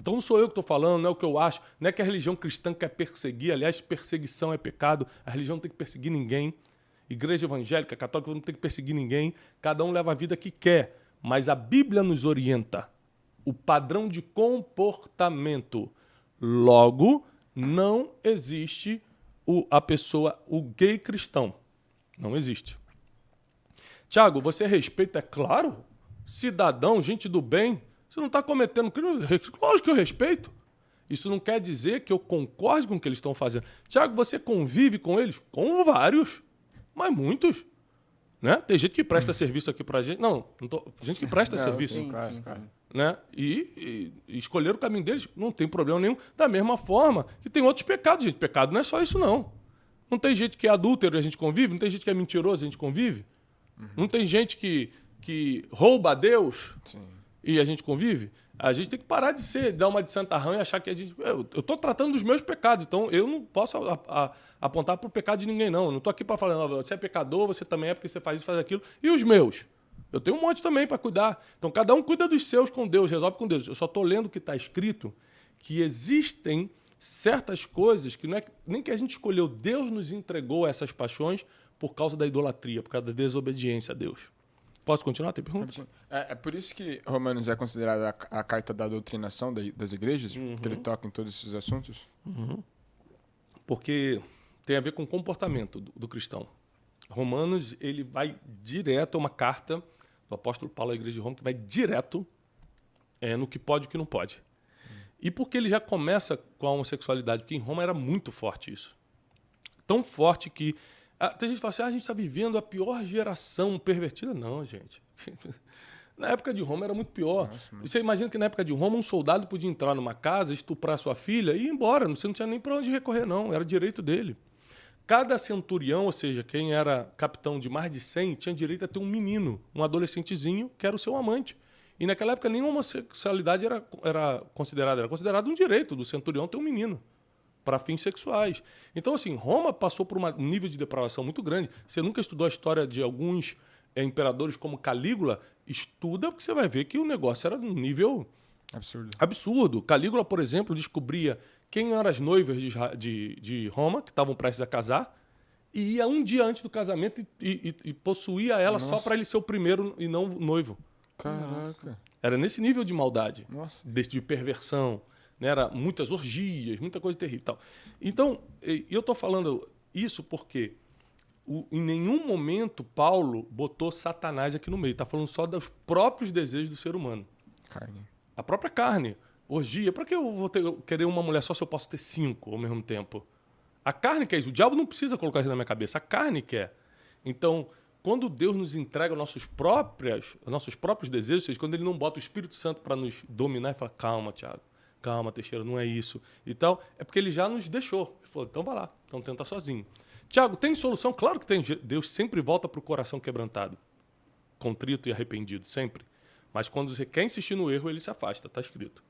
Então não sou eu que estou falando, não é o que eu acho, não é que a religião cristã quer perseguir, aliás, perseguição é pecado, a religião não tem que perseguir ninguém. Igreja evangélica, católica não tem que perseguir ninguém, cada um leva a vida que quer, mas a Bíblia nos orienta o padrão de comportamento. Logo, não existe o, a pessoa, o gay cristão. Não existe. Tiago, você respeita, é claro, cidadão, gente do bem, você não está cometendo crime? Lógico que eu respeito. Isso não quer dizer que eu concorde com o que eles estão fazendo. Tiago, você convive com eles? Com vários, mas muitos. Né? Tem gente que presta hum. serviço aqui pra gente. Não, não tô... gente que presta [LAUGHS] não, serviço. Sim, claro, sim, claro. Né? E, e, e escolher o caminho deles não tem problema nenhum. Da mesma forma que tem outros pecados, gente. Pecado não é só isso, não. Não tem gente que é adúltero e a gente convive, não tem gente que é mentiroso e a gente convive. Uhum. Não tem gente que, que rouba a Deus. Sim e a gente convive, a gente tem que parar de ser, dar uma de santarrão e achar que a gente. Eu estou tratando dos meus pecados, então eu não posso a, a, apontar para o pecado de ninguém, não. Eu não estou aqui para falar, não, você é pecador, você também é porque você faz isso, faz aquilo. E os meus? Eu tenho um monte também para cuidar. Então cada um cuida dos seus com Deus, resolve com Deus. Eu só estou lendo o que está escrito, que existem certas coisas que não é nem que a gente escolheu, Deus nos entregou essas paixões por causa da idolatria, por causa da desobediência a Deus. Posso continuar? Tem pergunta? É, é, por isso que Romanos é considerada a, a carta da doutrinação das igrejas, uhum. que ele toca em todos esses assuntos? Uhum. Porque tem a ver com o comportamento do, do, cristão. Romanos, ele vai direto, é uma carta do apóstolo Paulo à igreja de Roma, que vai direto é, no que pode e o que não pode. Uhum. E porque ele já começa com a homossexualidade, porque em Roma era muito forte isso. Tão forte que tem gente que fala assim, ah, a gente está vivendo a pior geração pervertida. Não, gente. [LAUGHS] Na época de Roma era muito pior. Nossa, mas... Você imagina que na época de Roma um soldado podia entrar numa casa, estuprar sua filha e ir embora. Você não tinha nem para onde recorrer, não. Era direito dele. Cada centurião, ou seja, quem era capitão de mais de 100, tinha direito a ter um menino, um adolescentezinho, que era o seu amante. E naquela época nenhuma homossexualidade era, era considerada. Era considerado um direito do centurião ter um menino para fins sexuais. Então, assim, Roma passou por um nível de depravação muito grande. Você nunca estudou a história de alguns é, imperadores como Calígula? Estuda, porque você vai ver que o negócio era de um nível absurdo. absurdo. Calígula, por exemplo, descobria quem eram as noivas de, de, de Roma, que estavam prestes a casar, e ia um dia antes do casamento e, e, e possuía ela Nossa. só para ele ser o primeiro e não o noivo. Caraca. Era nesse nível de maldade, Nossa. de perversão. Né? Era muitas orgias, muita coisa terrível. Tal. Então, eu estou falando isso porque o, em nenhum momento Paulo botou Satanás aqui no meio. Está falando só dos próprios desejos do ser humano. Carne. A própria carne. Orgia. Para que eu vou ter, querer uma mulher só se eu posso ter cinco ao mesmo tempo? A carne quer isso. O diabo não precisa colocar isso na minha cabeça. A carne quer. Então, quando Deus nos entrega nossos próprios, nossos próprios desejos, quando Ele não bota o Espírito Santo para nos dominar e fala, calma, Tiago, calma, Teixeira, não é isso e tal, é porque ele já nos deixou. Ele falou, então vai lá, então tenta sozinho. Tiago, tem solução? Claro que tem. Deus sempre volta para o coração quebrantado, contrito e arrependido, sempre. Mas quando você quer insistir no erro, ele se afasta, está escrito.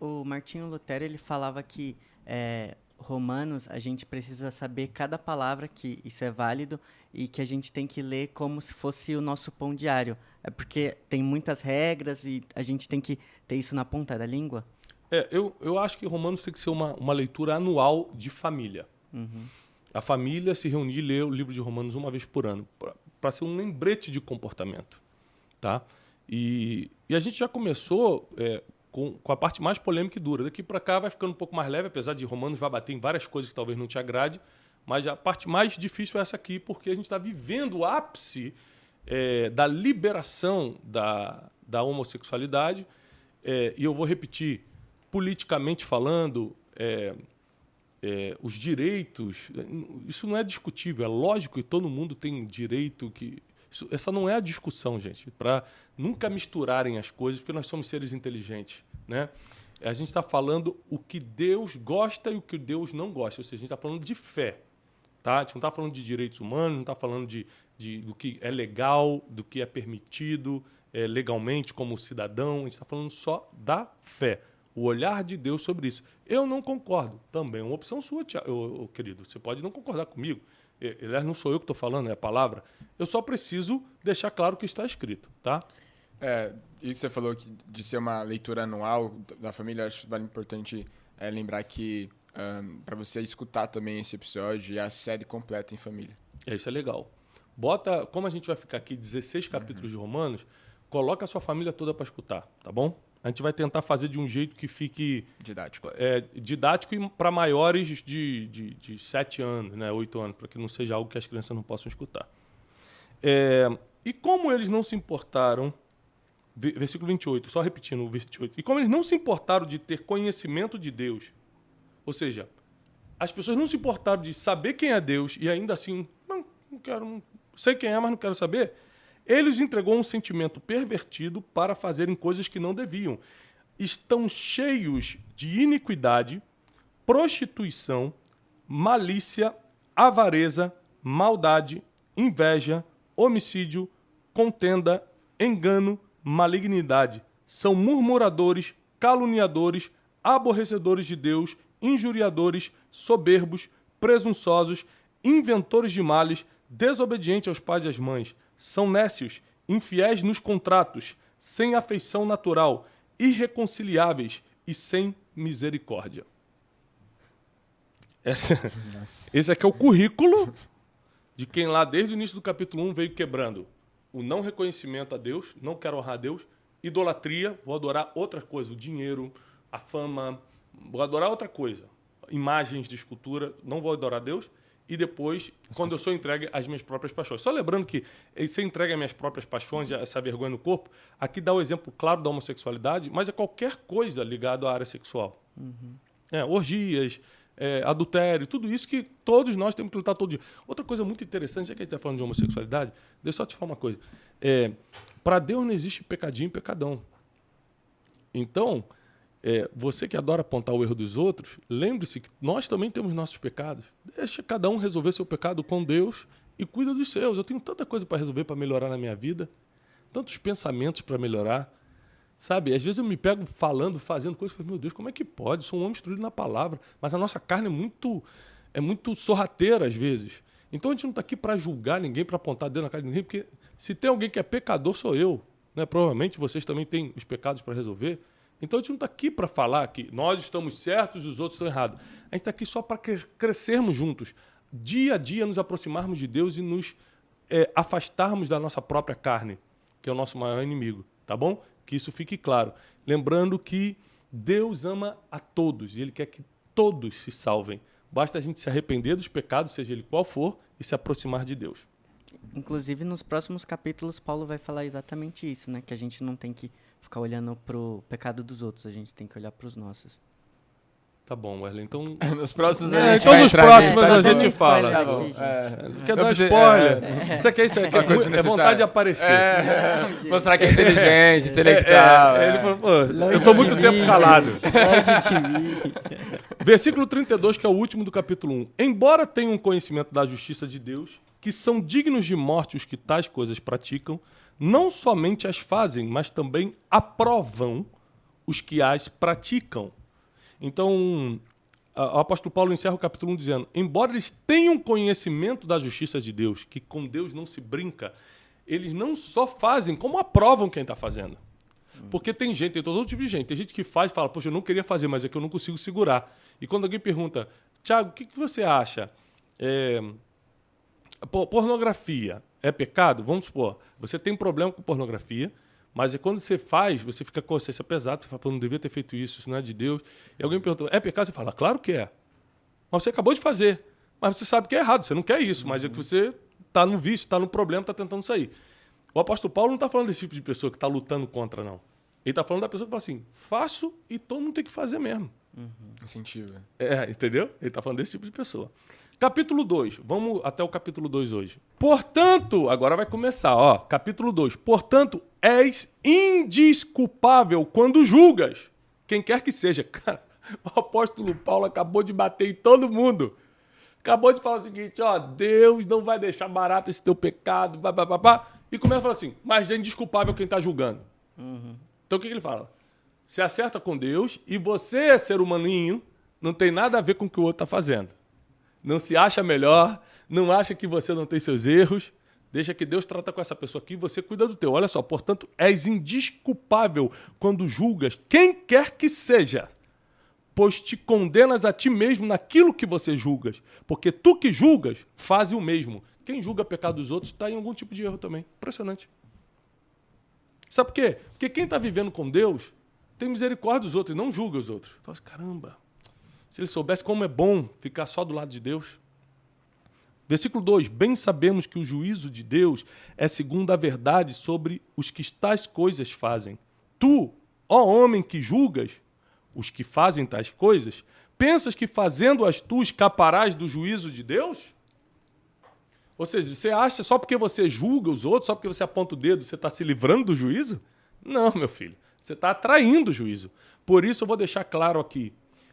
O Martinho Lutero ele falava que é, Romanos a gente precisa saber cada palavra que isso é válido e que a gente tem que ler como se fosse o nosso pão diário. É porque tem muitas regras e a gente tem que ter isso na ponta da língua? É, eu, eu acho que Romanos tem que ser uma, uma leitura anual de família. Uhum. A família se reunir e ler o livro de Romanos uma vez por ano, para ser um lembrete de comportamento. Tá? E, e a gente já começou é, com, com a parte mais polêmica e dura. Daqui para cá vai ficando um pouco mais leve, apesar de Romanos vai bater em várias coisas que talvez não te agrade, mas a parte mais difícil é essa aqui, porque a gente está vivendo o ápice é, da liberação da, da homossexualidade. É, e eu vou repetir, politicamente falando, é, é, os direitos, isso não é discutível, é lógico que todo mundo tem direito que. Isso, essa não é a discussão, gente, para nunca misturarem as coisas, porque nós somos seres inteligentes. Né? A gente está falando o que Deus gosta e o que Deus não gosta, ou seja, a gente está falando de fé. Tá? A gente não está falando de direitos humanos, não está falando de, de, do que é legal, do que é permitido é, legalmente como cidadão, a gente está falando só da fé o olhar de Deus sobre isso. Eu não concordo. Também é uma opção sua, Tiago, querido. Você pode não concordar comigo. Aliás, não sou eu que estou falando, é a palavra. Eu só preciso deixar claro o que está escrito, tá? É, e você falou que de ser uma leitura anual da família, acho vale importante é, lembrar que um, para você escutar também esse episódio e a série completa em família. É, isso é legal. Bota, como a gente vai ficar aqui 16 capítulos uhum. de Romanos, coloca a sua família toda para escutar, tá bom? A gente vai tentar fazer de um jeito que fique didático, é, didático para maiores de, de, de 7 anos, né, 8 anos, para que não seja algo que as crianças não possam escutar. É, e como eles não se importaram, versículo 28, só repetindo o 28, e como eles não se importaram de ter conhecimento de Deus, ou seja, as pessoas não se importaram de saber quem é Deus e ainda assim, não, não quero, não sei quem é, mas não quero saber ele os entregou um sentimento pervertido para fazerem coisas que não deviam. Estão cheios de iniquidade, prostituição, malícia, avareza, maldade, inveja, homicídio, contenda, engano, malignidade. São murmuradores, caluniadores, aborrecedores de Deus, injuriadores, soberbos, presunçosos, inventores de males, desobedientes aos pais e às mães são nécios, infiéis nos contratos, sem afeição natural, irreconciliáveis e sem misericórdia. Esse aqui é o currículo de quem lá desde o início do capítulo 1 veio quebrando o não reconhecimento a Deus, não quero honrar a Deus, idolatria, vou adorar outra coisa, o dinheiro, a fama, vou adorar outra coisa, imagens de escultura, não vou adorar a Deus, e depois, As quando pessoas... eu sou entregue às minhas próprias paixões. Só lembrando que ser entregue às minhas próprias paixões, essa vergonha no corpo, aqui dá o exemplo claro da homossexualidade, mas é qualquer coisa ligada à área sexual. Uhum. É, orgias, é, adultério, tudo isso que todos nós temos que lutar todo dia. Outra coisa muito interessante, já que a gente está falando de homossexualidade, deixa eu só te falar uma coisa. É, Para Deus não existe pecadinho e pecadão. Então, é, você que adora apontar o erro dos outros, lembre-se que nós também temos nossos pecados. Deixa cada um resolver seu pecado com Deus e cuida dos seus. Eu tenho tanta coisa para resolver, para melhorar na minha vida, tantos pensamentos para melhorar. Sabe, às vezes eu me pego falando, fazendo coisas, falo, meu Deus, como é que pode? Sou um homem instruído na palavra, mas a nossa carne é muito é muito sorrateira às vezes. Então a gente não está aqui para julgar ninguém, para apontar dedo na cara de ninguém, porque se tem alguém que é pecador, sou eu. Né? Provavelmente vocês também têm os pecados para resolver. Então a gente não está aqui para falar que nós estamos certos e os outros estão errados. A gente está aqui só para crescermos juntos, dia a dia nos aproximarmos de Deus e nos é, afastarmos da nossa própria carne, que é o nosso maior inimigo, tá bom? Que isso fique claro. Lembrando que Deus ama a todos e Ele quer que todos se salvem. Basta a gente se arrepender dos pecados, seja ele qual for, e se aproximar de Deus. Inclusive, nos próximos capítulos, Paulo vai falar exatamente isso, né? Que a gente não tem que ficar olhando pro pecado dos outros, a gente tem que olhar pros nossos. Tá bom, Wesley. Então. [LAUGHS] nos próximos é, a gente Então nos próximos a gente fala. Tá bom. É. Quer dar spoiler? É. Isso aqui é isso aqui. É, é vontade de aparecer. É. [LAUGHS] Mostrar que é inteligente, intelectual. É, ele falou, pô, eu sou muito tempo calado. [LAUGHS] Versículo 32, que é o último do capítulo 1. Embora tenham conhecimento da justiça de Deus, que são dignos de morte os que tais coisas praticam, não somente as fazem, mas também aprovam os que as praticam. Então, o apóstolo Paulo encerra o capítulo 1 dizendo: Embora eles tenham conhecimento da justiça de Deus, que com Deus não se brinca, eles não só fazem, como aprovam quem está fazendo. Porque tem gente, tem todo tipo de gente. Tem gente que faz e fala, poxa, eu não queria fazer, mas é que eu não consigo segurar. E quando alguém pergunta, Tiago, o que, que você acha? É, pornografia é pecado? Vamos supor, você tem um problema com pornografia, mas é quando você faz, você fica com a consciência pesada, você fala, não devia ter feito isso, isso não é de Deus. E alguém pergunta, é pecado? Você fala, claro que é. Mas você acabou de fazer. Mas você sabe que é errado, você não quer isso, mas é que você está no vício, está no problema, está tentando sair. O apóstolo Paulo não está falando desse tipo de pessoa que está lutando contra, não. Ele está falando da pessoa que fala assim: faço e todo mundo tem que fazer mesmo. Uhum. Incentiva. É, entendeu? Ele está falando desse tipo de pessoa. Capítulo 2. Vamos até o capítulo 2 hoje. Portanto, agora vai começar, ó. Capítulo 2. Portanto, és indisculpável quando julgas. Quem quer que seja. [LAUGHS] Cara, o apóstolo Paulo acabou de bater em todo mundo. Acabou de falar o seguinte, ó, Deus não vai deixar barato esse teu pecado, blá. E começa a falar assim, mas é indisculpável quem está julgando. Uhum. Então o que, que ele fala? Se acerta com Deus e você, ser humaninho, não tem nada a ver com o que o outro está fazendo não se acha melhor, não acha que você não tem seus erros. Deixa que Deus trata com essa pessoa aqui e você cuida do teu. Olha só, portanto, és indisculpável quando julgas quem quer que seja, pois te condenas a ti mesmo naquilo que você julgas. Porque tu que julgas, faz o mesmo. Quem julga pecado dos outros está em algum tipo de erro também. Impressionante. Sabe por quê? Porque quem está vivendo com Deus tem misericórdia dos outros e não julga os outros. Fala assim, caramba, se ele soubesse como é bom ficar só do lado de Deus. Versículo 2: Bem sabemos que o juízo de Deus é segundo a verdade sobre os que tais coisas fazem. Tu, ó homem que julgas os que fazem tais coisas, pensas que fazendo-as tu escaparás do juízo de Deus? Ou seja, você acha só porque você julga os outros, só porque você aponta o dedo, você está se livrando do juízo? Não, meu filho. Você está atraindo o juízo. Por isso eu vou deixar claro aqui: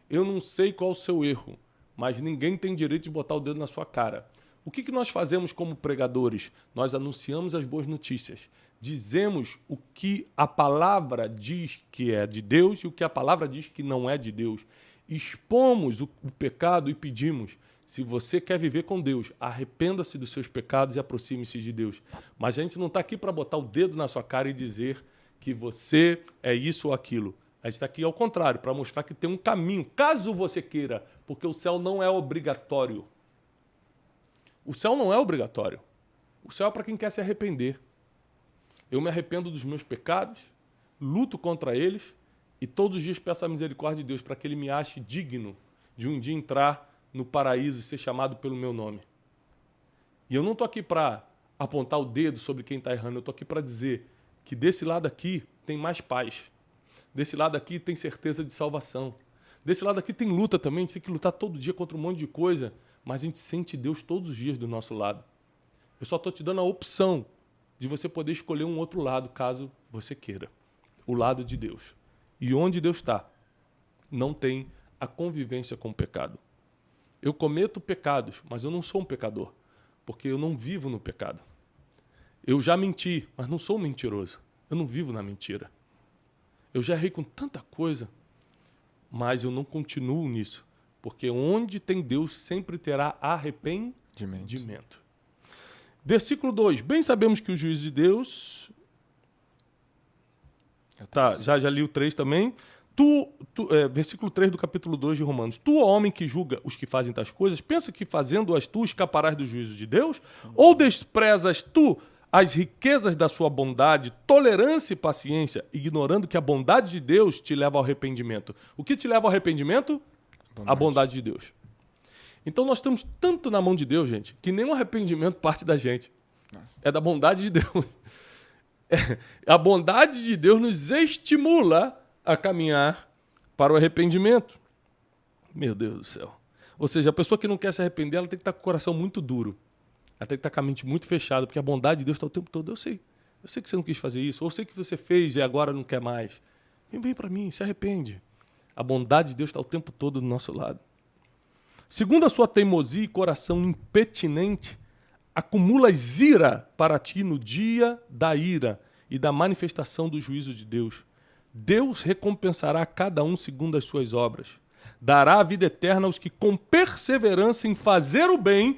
eu não sei qual o seu erro, mas ninguém tem direito de botar o dedo na sua cara. O que, que nós fazemos como pregadores? Nós anunciamos as boas notícias. Dizemos o que a palavra diz que é de Deus e o que a palavra diz que não é de Deus. Expomos o, o pecado e pedimos. Se você quer viver com Deus, arrependa-se dos seus pecados e aproxime-se de Deus. Mas a gente não está aqui para botar o dedo na sua cara e dizer que você é isso ou aquilo. A gente está aqui ao contrário, para mostrar que tem um caminho, caso você queira, porque o céu não é obrigatório. O céu não é obrigatório. O céu é para quem quer se arrepender. Eu me arrependo dos meus pecados, luto contra eles e todos os dias peço a misericórdia de Deus para que Ele me ache digno de um dia entrar no paraíso e ser chamado pelo meu nome. E eu não estou aqui para apontar o dedo sobre quem está errando, eu estou aqui para dizer que desse lado aqui tem mais paz Desse lado aqui tem certeza de salvação. Desse lado aqui tem luta também, a gente tem que lutar todo dia contra um monte de coisa, mas a gente sente Deus todos os dias do nosso lado. Eu só estou te dando a opção de você poder escolher um outro lado, caso você queira. O lado de Deus. E onde Deus está, não tem a convivência com o pecado. Eu cometo pecados, mas eu não sou um pecador, porque eu não vivo no pecado. Eu já menti, mas não sou mentiroso. Eu não vivo na mentira. Eu já errei com tanta coisa, mas eu não continuo nisso. Porque onde tem Deus sempre terá arrependimento. Versículo 2: Bem sabemos que o juízo de Deus. Tá, já, já li o 3 também. Tu, tu é, versículo 3 do capítulo 2 de Romanos. Tu, homem que julga os que fazem tais coisas, pensa que fazendo-as tu escaparás do juízo de Deus? Ou desprezas tu as riquezas da sua bondade, tolerância e paciência, ignorando que a bondade de Deus te leva ao arrependimento. O que te leva ao arrependimento? Bondade. A bondade de Deus. Então nós estamos tanto na mão de Deus, gente, que nenhum arrependimento parte da gente. Nossa. É da bondade de Deus. É, a bondade de Deus nos estimula a caminhar para o arrependimento. Meu Deus do céu. Ou seja, a pessoa que não quer se arrepender, ela tem que estar com o coração muito duro. Tem que estar com a mente muito fechada, porque a bondade de Deus está o tempo todo. Eu sei. Eu sei que você não quis fazer isso. Ou eu sei que você fez e agora não quer mais. Vem para mim, se arrepende. A bondade de Deus está o tempo todo do nosso lado. Segundo a sua teimosia e coração impetinente, acumulas ira para ti no dia da ira e da manifestação do juízo de Deus. Deus recompensará cada um segundo as suas obras. Dará a vida eterna aos que, com perseverança em fazer o bem,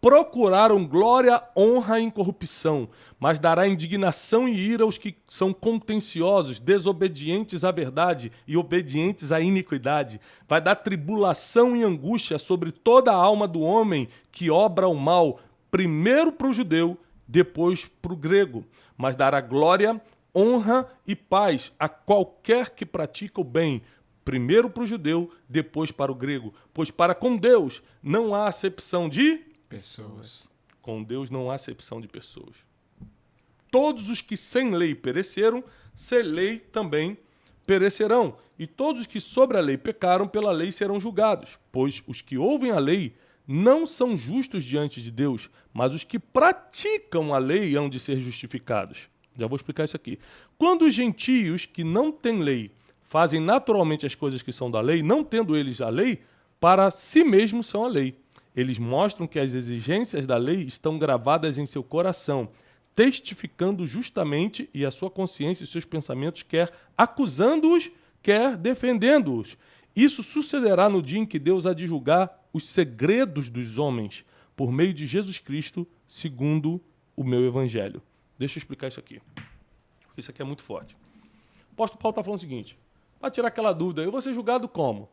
procuraram glória, honra e incorrupção, mas dará indignação e ira aos que são contenciosos, desobedientes à verdade e obedientes à iniquidade. Vai dar tribulação e angústia sobre toda a alma do homem que obra o mal, primeiro para o judeu, depois para o grego, mas dará glória, honra e paz a qualquer que pratica o bem, primeiro para o judeu, depois para o grego, pois para com Deus não há acepção de Pessoas. Com Deus não há acepção de pessoas. todos os que sem lei pereceram, sem lei também perecerão. E todos os que sobre a lei pecaram, pela lei serão julgados. Pois os que ouvem a lei não são justos diante de Deus, mas os que praticam a lei hão de ser justificados. Já vou explicar isso aqui. Quando os gentios que não têm lei fazem naturalmente as coisas que são da lei, não tendo eles a lei, para si mesmos são a lei. Eles mostram que as exigências da lei estão gravadas em seu coração, testificando justamente e a sua consciência e seus pensamentos, quer acusando-os, quer defendendo-os. Isso sucederá no dia em que Deus há de julgar os segredos dos homens por meio de Jesus Cristo, segundo o meu evangelho. Deixa eu explicar isso aqui. Isso aqui é muito forte. O apóstolo Paulo está falando o seguinte: para tirar aquela dúvida, eu vou ser julgado como?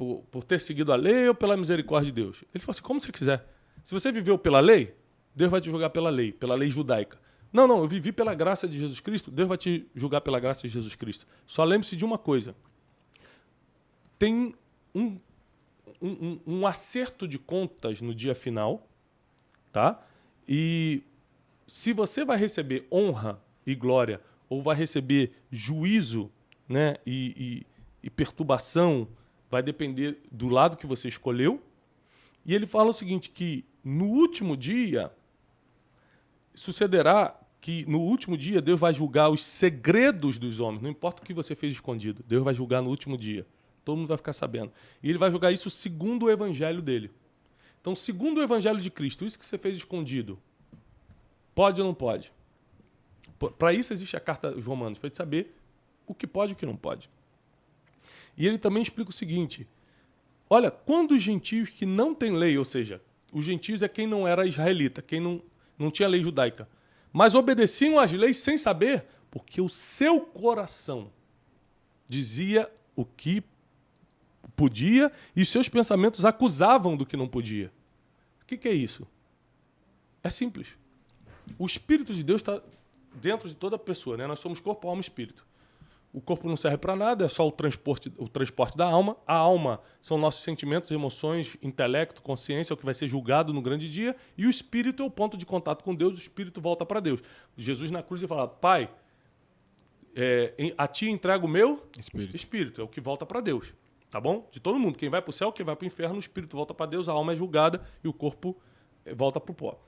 Por, por ter seguido a lei ou pela misericórdia de Deus? Ele falou assim: como você quiser. Se você viveu pela lei, Deus vai te julgar pela lei, pela lei judaica. Não, não, eu vivi pela graça de Jesus Cristo, Deus vai te julgar pela graça de Jesus Cristo. Só lembre-se de uma coisa: tem um, um, um, acerto de contas no dia final, tá? E se você vai receber honra e glória ou vai receber juízo né, e, e, e perturbação, vai depender do lado que você escolheu. E ele fala o seguinte, que no último dia sucederá que no último dia Deus vai julgar os segredos dos homens, não importa o que você fez escondido, Deus vai julgar no último dia. Todo mundo vai ficar sabendo. E ele vai julgar isso segundo o evangelho dele. Então, segundo o evangelho de Cristo, isso que você fez escondido, pode ou não pode? Para isso existe a carta dos Romanos, para saber o que pode e o que não pode. E ele também explica o seguinte: olha, quando os gentios que não têm lei, ou seja, os gentios é quem não era israelita, quem não, não tinha lei judaica, mas obedeciam às leis sem saber, porque o seu coração dizia o que podia e seus pensamentos acusavam do que não podia. O que, que é isso? É simples. O Espírito de Deus está dentro de toda pessoa, né? Nós somos corpo, alma e espírito. O corpo não serve para nada, é só o transporte, o transporte da alma. A alma são nossos sentimentos, emoções, intelecto, consciência, é o que vai ser julgado no grande dia. E o espírito é o ponto de contato com Deus, o espírito volta para Deus. Jesus na cruz ele fala: Pai, é, a ti entrego o meu espírito. espírito, é o que volta para Deus. Tá bom? De todo mundo. Quem vai para o céu, quem vai para o inferno, o espírito volta para Deus, a alma é julgada e o corpo é, volta para o pó.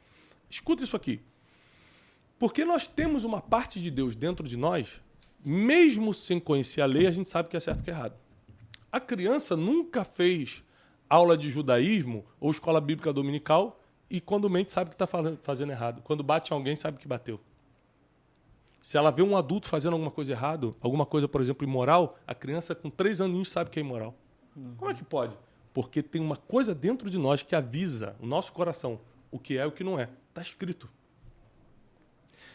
Escuta isso aqui. Porque nós temos uma parte de Deus dentro de nós mesmo sem conhecer a lei, a gente sabe que é certo e que é errado. A criança nunca fez aula de judaísmo ou escola bíblica dominical e quando mente sabe que está fazendo errado. Quando bate em alguém, sabe que bateu. Se ela vê um adulto fazendo alguma coisa errada, alguma coisa, por exemplo, imoral, a criança com três aninhos sabe que é imoral. Uhum. Como é que pode? Porque tem uma coisa dentro de nós que avisa o nosso coração o que é e o que não é. Está escrito.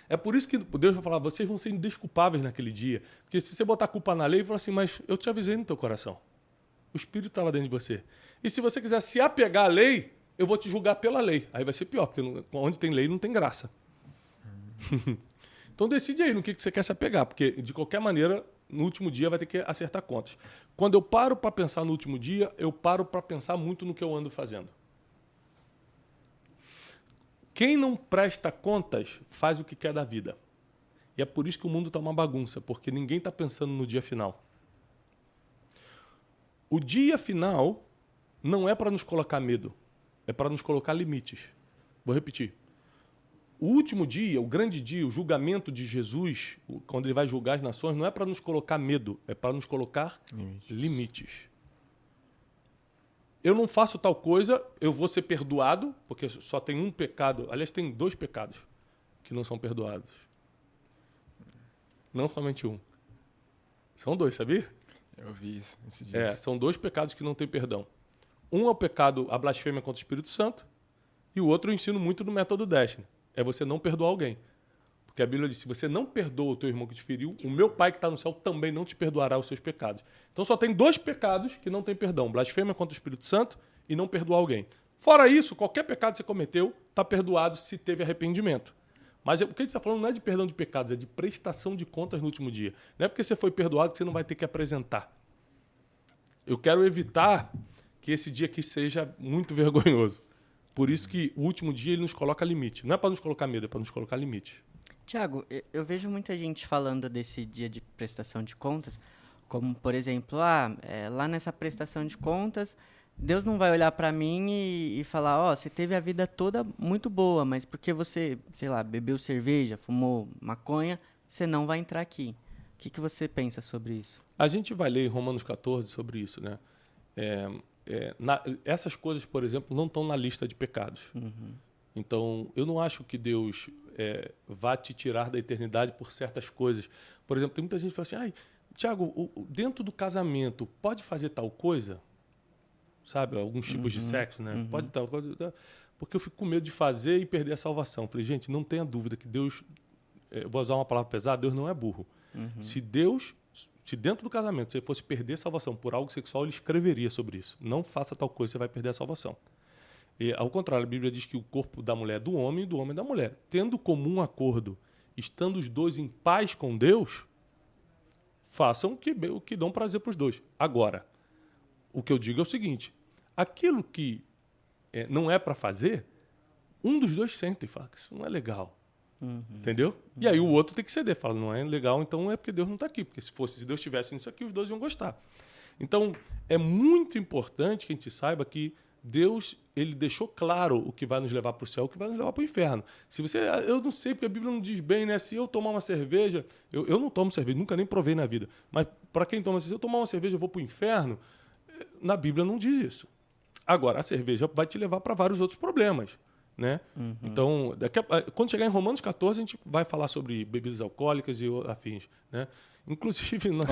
É por isso que Deus vai falar, vocês vão ser indesculpáveis naquele dia. Porque se você botar a culpa na lei, fala assim, mas eu te avisei no teu coração. O Espírito estava dentro de você. E se você quiser se apegar à lei, eu vou te julgar pela lei. Aí vai ser pior, porque onde tem lei não tem graça. [LAUGHS] então decide aí no que, que você quer se apegar, porque de qualquer maneira, no último dia vai ter que acertar contas. Quando eu paro para pensar no último dia, eu paro para pensar muito no que eu ando fazendo. Quem não presta contas faz o que quer da vida. E é por isso que o mundo está uma bagunça, porque ninguém está pensando no dia final. O dia final não é para nos colocar medo, é para nos colocar limites. Vou repetir. O último dia, o grande dia, o julgamento de Jesus, quando ele vai julgar as nações, não é para nos colocar medo, é para nos colocar limites. limites eu não faço tal coisa, eu vou ser perdoado, porque só tem um pecado. Aliás, tem dois pecados que não são perdoados. Não somente um. São dois, sabia? Eu vi isso. É, são dois pecados que não têm perdão. Um é o pecado, a blasfêmia contra o Espírito Santo, e o outro eu ensino muito no método Destiny. É você não perdoar alguém. Porque a Bíblia diz: se você não perdoa o teu irmão que te feriu, o meu Pai que está no céu também não te perdoará os seus pecados. Então só tem dois pecados que não tem perdão: blasfêmia contra o Espírito Santo e não perdoar alguém. Fora isso, qualquer pecado que você cometeu está perdoado se teve arrependimento. Mas o que a gente está falando não é de perdão de pecados, é de prestação de contas no último dia. Não é porque você foi perdoado que você não vai ter que apresentar. Eu quero evitar que esse dia aqui seja muito [LAUGHS] vergonhoso. Por isso que o último dia ele nos coloca limite. Não é para nos colocar medo, é para nos colocar limite. Tiago, eu, vejo muita gente falando desse dia de prestação de contas, como, por exemplo, ah, é, lá nessa prestação de contas, Deus não vai olhar para mim e, e falar, ó, oh, você teve a vida toda muito boa, mas porque você, sei lá, bebeu cerveja, fumou maconha, você não vai entrar aqui. O que, que você pensa sobre isso? A gente vai ler Romanos 14 sobre isso, né? É, é, na, essas coisas, por exemplo, não estão na lista de pecados. Uhum. Então, eu não acho que Deus é, vá te tirar da eternidade por certas coisas. Por exemplo, tem muita gente que fala assim, ai, Tiago, dentro do casamento, pode fazer tal coisa? Sabe, alguns tipos uhum, de sexo, né? Uhum. Pode tal coisa. Porque eu fico com medo de fazer e perder a salvação. Falei, gente, não tenha dúvida que Deus. É, eu vou usar uma palavra pesada, Deus não é burro. Uhum. Se Deus, se dentro do casamento você fosse perder a salvação por algo sexual, ele escreveria sobre isso. Não faça tal coisa, você vai perder a salvação. E, ao contrário, a Bíblia diz que o corpo da mulher é do homem e do homem é da mulher. Tendo comum acordo, estando os dois em paz com Deus, façam o que, o que dão prazer para os dois. Agora, o que eu digo é o seguinte: aquilo que é, não é para fazer, um dos dois sente e fala que isso não é legal. Uhum. Entendeu? Uhum. E aí o outro tem que ceder, fala, não é legal, então é porque Deus não está aqui. Porque se fosse, se Deus estivesse nisso aqui, os dois iam gostar. Então, é muito importante que a gente saiba que Deus ele deixou claro o que vai nos levar para o céu, o que vai nos levar para o inferno. Se você, eu não sei porque a Bíblia não diz bem, né? Se eu tomar uma cerveja, eu, eu não tomo cerveja, nunca nem provei na vida. Mas para quem toma, se eu tomar uma cerveja, eu vou para o inferno. Na Bíblia não diz isso. Agora a cerveja vai te levar para vários outros problemas. Né? Uhum. Então, daqui a, quando chegar em Romanos 14, a gente vai falar sobre bebidas alcoólicas e afins. Né? Inclusive, nós,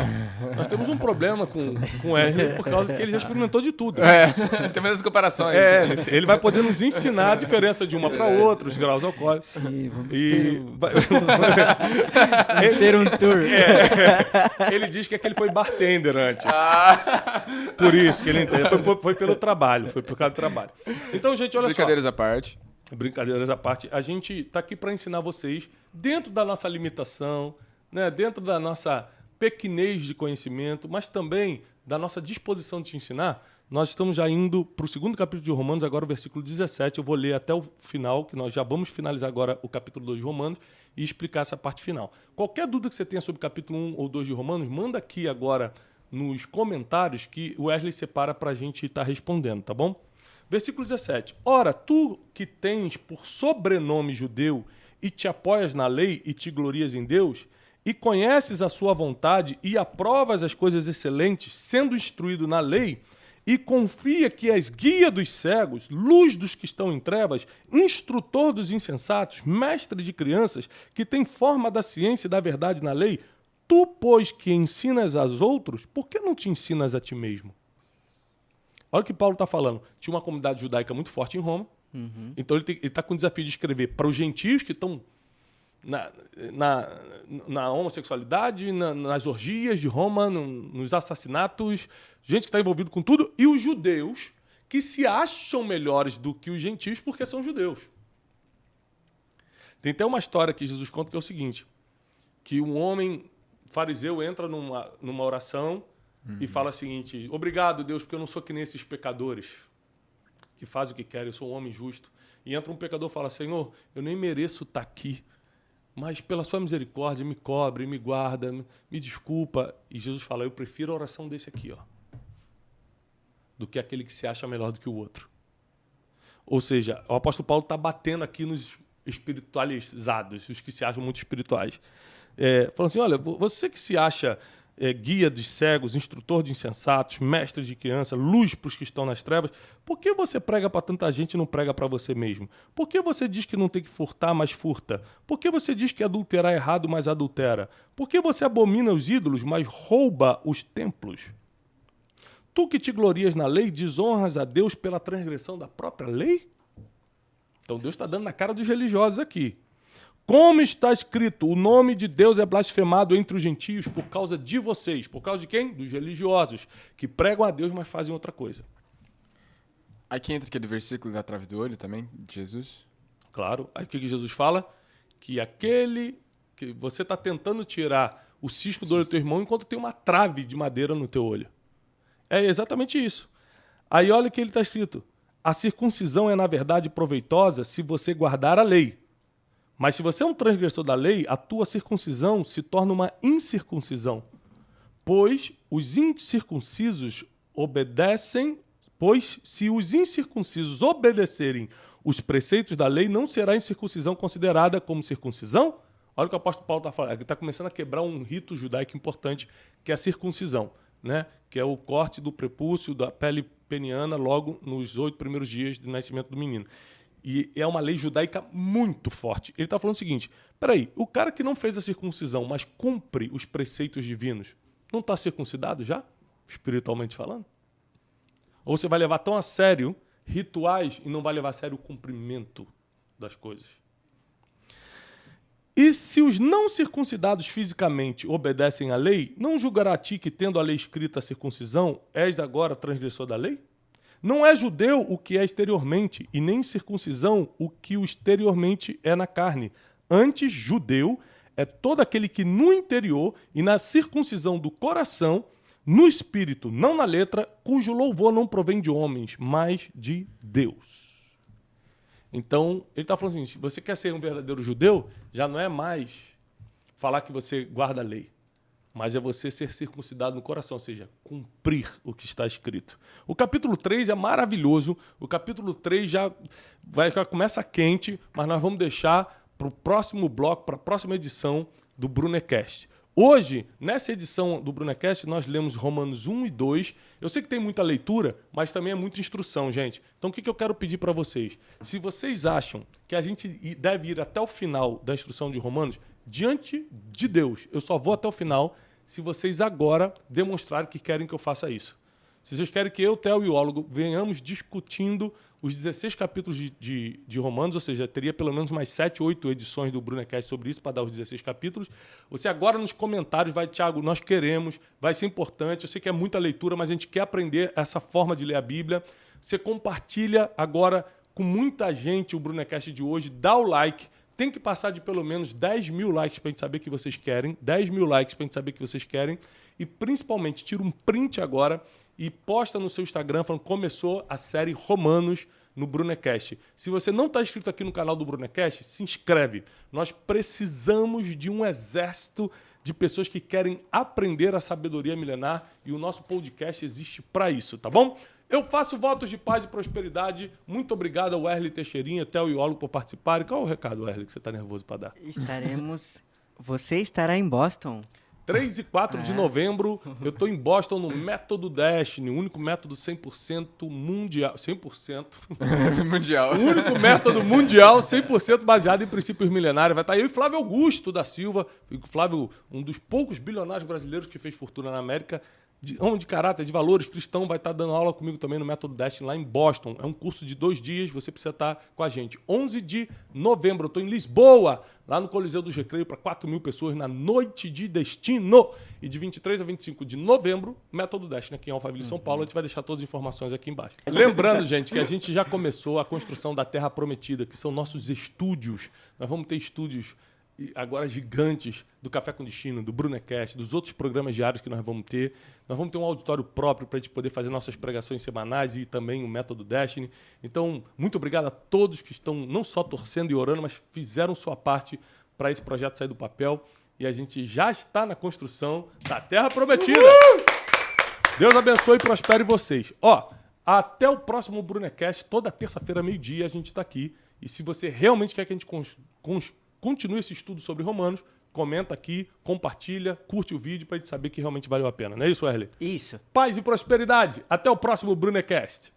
nós, temos um problema com, com o R por causa que ele já experimentou de tudo. É, [LAUGHS] tem muitas comparações. É, ele vai poder nos ensinar a diferença de uma para outra, os graus alcoólicos. Sim, vamos e... ter um... [LAUGHS] vamos ter um tour. É, ele diz que aquele foi bartender antes. Ah. Por isso que ele entende. Foi, foi, pelo trabalho, foi por causa do trabalho. Então, gente, olha Brincadeiras só. Brincadeiras à parte. Brincadeiras à parte. A gente está aqui para ensinar vocês, dentro da nossa limitação, né, dentro da nossa pequenez de conhecimento, mas também da nossa disposição de te ensinar, nós estamos já indo para o segundo capítulo de Romanos, agora o versículo 17. Eu vou ler até o final, que nós já vamos finalizar agora o capítulo 2 de Romanos e explicar essa parte final. Qualquer dúvida que você tenha sobre o capítulo 1 ou 2 de Romanos, manda aqui agora nos comentários que o Wesley separa para a gente estar tá respondendo, tá bom? Versículo 17. Ora, tu que tens por sobrenome judeu e te apoias na lei e te glorias em Deus, e conheces a sua vontade e aprovas as coisas excelentes, sendo instruído na lei, e confia que és guia dos cegos, luz dos que estão em trevas, instrutor dos insensatos, mestre de crianças, que tem forma da ciência e da verdade na lei, tu, pois, que ensinas aos outros, por que não te ensinas a ti mesmo? Olha o que Paulo está falando. Tinha uma comunidade judaica muito forte em Roma, uhum. então ele está com o desafio de escrever para os gentios que estão na, na, na homossexualidade, na, nas orgias de Roma, no, nos assassinatos, gente que está envolvido com tudo, e os judeus que se acham melhores do que os gentios porque são judeus. Tem até uma história que Jesus conta que é o seguinte: que um homem fariseu entra numa, numa oração uhum. e fala o seguinte: Obrigado, Deus, porque eu não sou que nem esses pecadores que fazem o que querem, eu sou um homem justo. E entra um pecador e fala: Senhor, eu nem mereço estar tá aqui mas pela sua misericórdia me cobre, me guarda, me desculpa. E Jesus fala: Eu prefiro a oração desse aqui, ó, do que aquele que se acha melhor do que o outro. Ou seja, o apóstolo Paulo está batendo aqui nos espiritualizados, os que se acham muito espirituais. É, falando assim: olha, você que se acha é, guia dos cegos, instrutor de insensatos, mestre de criança, luz para os que estão nas trevas, por que você prega para tanta gente e não prega para você mesmo? Por que você diz que não tem que furtar, mas furta? Por que você diz que adulterar é errado, mas adultera? Por que você abomina os ídolos, mas rouba os templos? Tu que te glorias na lei, desonras a Deus pela transgressão da própria lei? Então Deus está dando na cara dos religiosos aqui. Como está escrito, o nome de Deus é blasfemado entre os gentios por causa de vocês. Por causa de quem? Dos religiosos, que pregam a Deus, mas fazem outra coisa. Aqui entra aquele versículo da trave do olho também, de Jesus. Claro. Aí o que Jesus fala? Que aquele que você está tentando tirar o cisco do olho do teu irmão enquanto tem uma trave de madeira no teu olho. É exatamente isso. Aí olha o que ele está escrito. A circuncisão é, na verdade, proveitosa se você guardar a lei Mas se você é um transgressor da lei, a tua circuncisão se torna uma incircuncisão. Pois os incircuncisos obedecem, pois se os incircuncisos obedecerem os preceitos da lei, não será incircuncisão considerada como circuncisão? Olha o que o apóstolo Paulo está falando. Ele está começando a quebrar um rito judaico importante, que é a circuncisão, né? que é o corte do prepúcio da pele peniana logo nos oito primeiros dias de nascimento do menino. E é uma lei judaica muito forte. Ele está falando o seguinte: peraí, o cara que não fez a circuncisão, mas cumpre os preceitos divinos, não está circuncidado já? Espiritualmente falando? Ou você vai levar tão a sério rituais e não vai levar a sério o cumprimento das coisas? E se os não circuncidados fisicamente obedecem à lei, não julgará a ti que, tendo a lei escrita a circuncisão, és agora transgressor da lei? Não é judeu o que é exteriormente, e nem circuncisão o que o exteriormente é na carne. Antes, judeu é todo aquele que no interior e na circuncisão do coração, no espírito, não na letra, cujo louvor não provém de homens, mas de Deus. Então, ele está falando assim: se você quer ser um verdadeiro judeu, já não é mais falar que você guarda a lei, mas é você ser circuncidado no coração, ou seja, cumprir o que está escrito. O capítulo 3 é maravilhoso, o capítulo 3 já, vai, já começa quente, mas nós vamos deixar para o próximo bloco, para a próxima edição do Brunecast. Hoje, nessa edição do Brunecast, nós lemos Romanos 1 e 2. Eu sei que tem muita leitura, mas também é muita instrução, gente. Então, o que eu quero pedir para vocês? Se vocês acham que a gente deve ir até o final da instrução de Romanos, diante de Deus, eu só vou até o final se vocês agora demonstrarem que querem que eu faça isso. Se vocês querem que eu, Theo e Ólogo venhamos discutindo os 16 capítulos de, de, de, Romanos, ou seja, teria pelo menos mais 7, 8 edições do Brunecast sobre isso para dar os 16 capítulos. Você agora nos comentários vai, Tiago, nós queremos, vai ser importante. Eu sei que é muita leitura, mas a gente quer aprender essa forma de ler a Bíblia. Você compartilha agora com muita gente o Brunecast de hoje, dá o like. Tem que passar de pelo menos 10 mil likes para a gente saber que vocês querem. 10 mil likes para a gente saber que vocês querem. E principalmente, tira um print agora e posta no seu Instagram falando começou a série Romanos no Brunecast. Se você não está inscrito aqui no canal do Brunecast, se inscreve. Nós precisamos de um exército de pessoas que querem aprender a sabedoria milenar e o nosso podcast existe para isso, tá bom? Eu faço votos de paz e prosperidade. Muito obrigado ao Erle Teixeirinha, Theo e Olo por participarem. Qual é o recado, Erle, que você está nervoso para dar? Estaremos... Você estará em Boston 3 e 4 de é. novembro, eu estou em Boston no Método Destiny, o único método 100% mundial. 100%? [LAUGHS] mundial. O único método mundial 100% baseado em princípios milenários. Vai estar eu e Flávio Augusto da Silva. Flávio, um dos poucos bilionários brasileiros que fez fortuna na América de homem de caráter, de valores cristão, vai estar dando aula comigo também no Método Destiny lá em Boston. É um curso de dois dias, você precisa estar com a gente. 11 de novembro, eu estou em Lisboa, lá no Coliseu dos Recreios, para 4 mil pessoas na Noite de Destino. E de 23 a 25 de novembro, Método Destiny aqui em Alphaville, São Paulo. A gente vai deixar todas as informações aqui embaixo. [LAUGHS] Lembrando, gente, que a gente já começou a construção da Terra Prometida, que são nossos estúdios. Nós vamos ter estúdios agora gigantes do Café com Destino, do Brunecast, dos outros programas diários que nós vamos ter. Nós vamos ter um auditório próprio para a gente poder fazer nossas pregações semanais e também o método Destiny. Então, muito obrigado a todos que estão não só torcendo e orando, mas fizeram sua parte para esse projeto sair do papel. E a gente já está na construção da Terra Prometida. Uhul! Deus abençoe e prospere vocês. Ó, até o próximo Brunecast, toda terça-feira, meio-dia, a gente está aqui. E se você realmente quer que a gente continue esse estudo sobre Romanos, comenta aqui, compartilha, curte o vídeo para a gente saber que realmente valeu a pena. Não é isso, Wesley? Isso. Paz e prosperidade. Até o próximo Brunecast.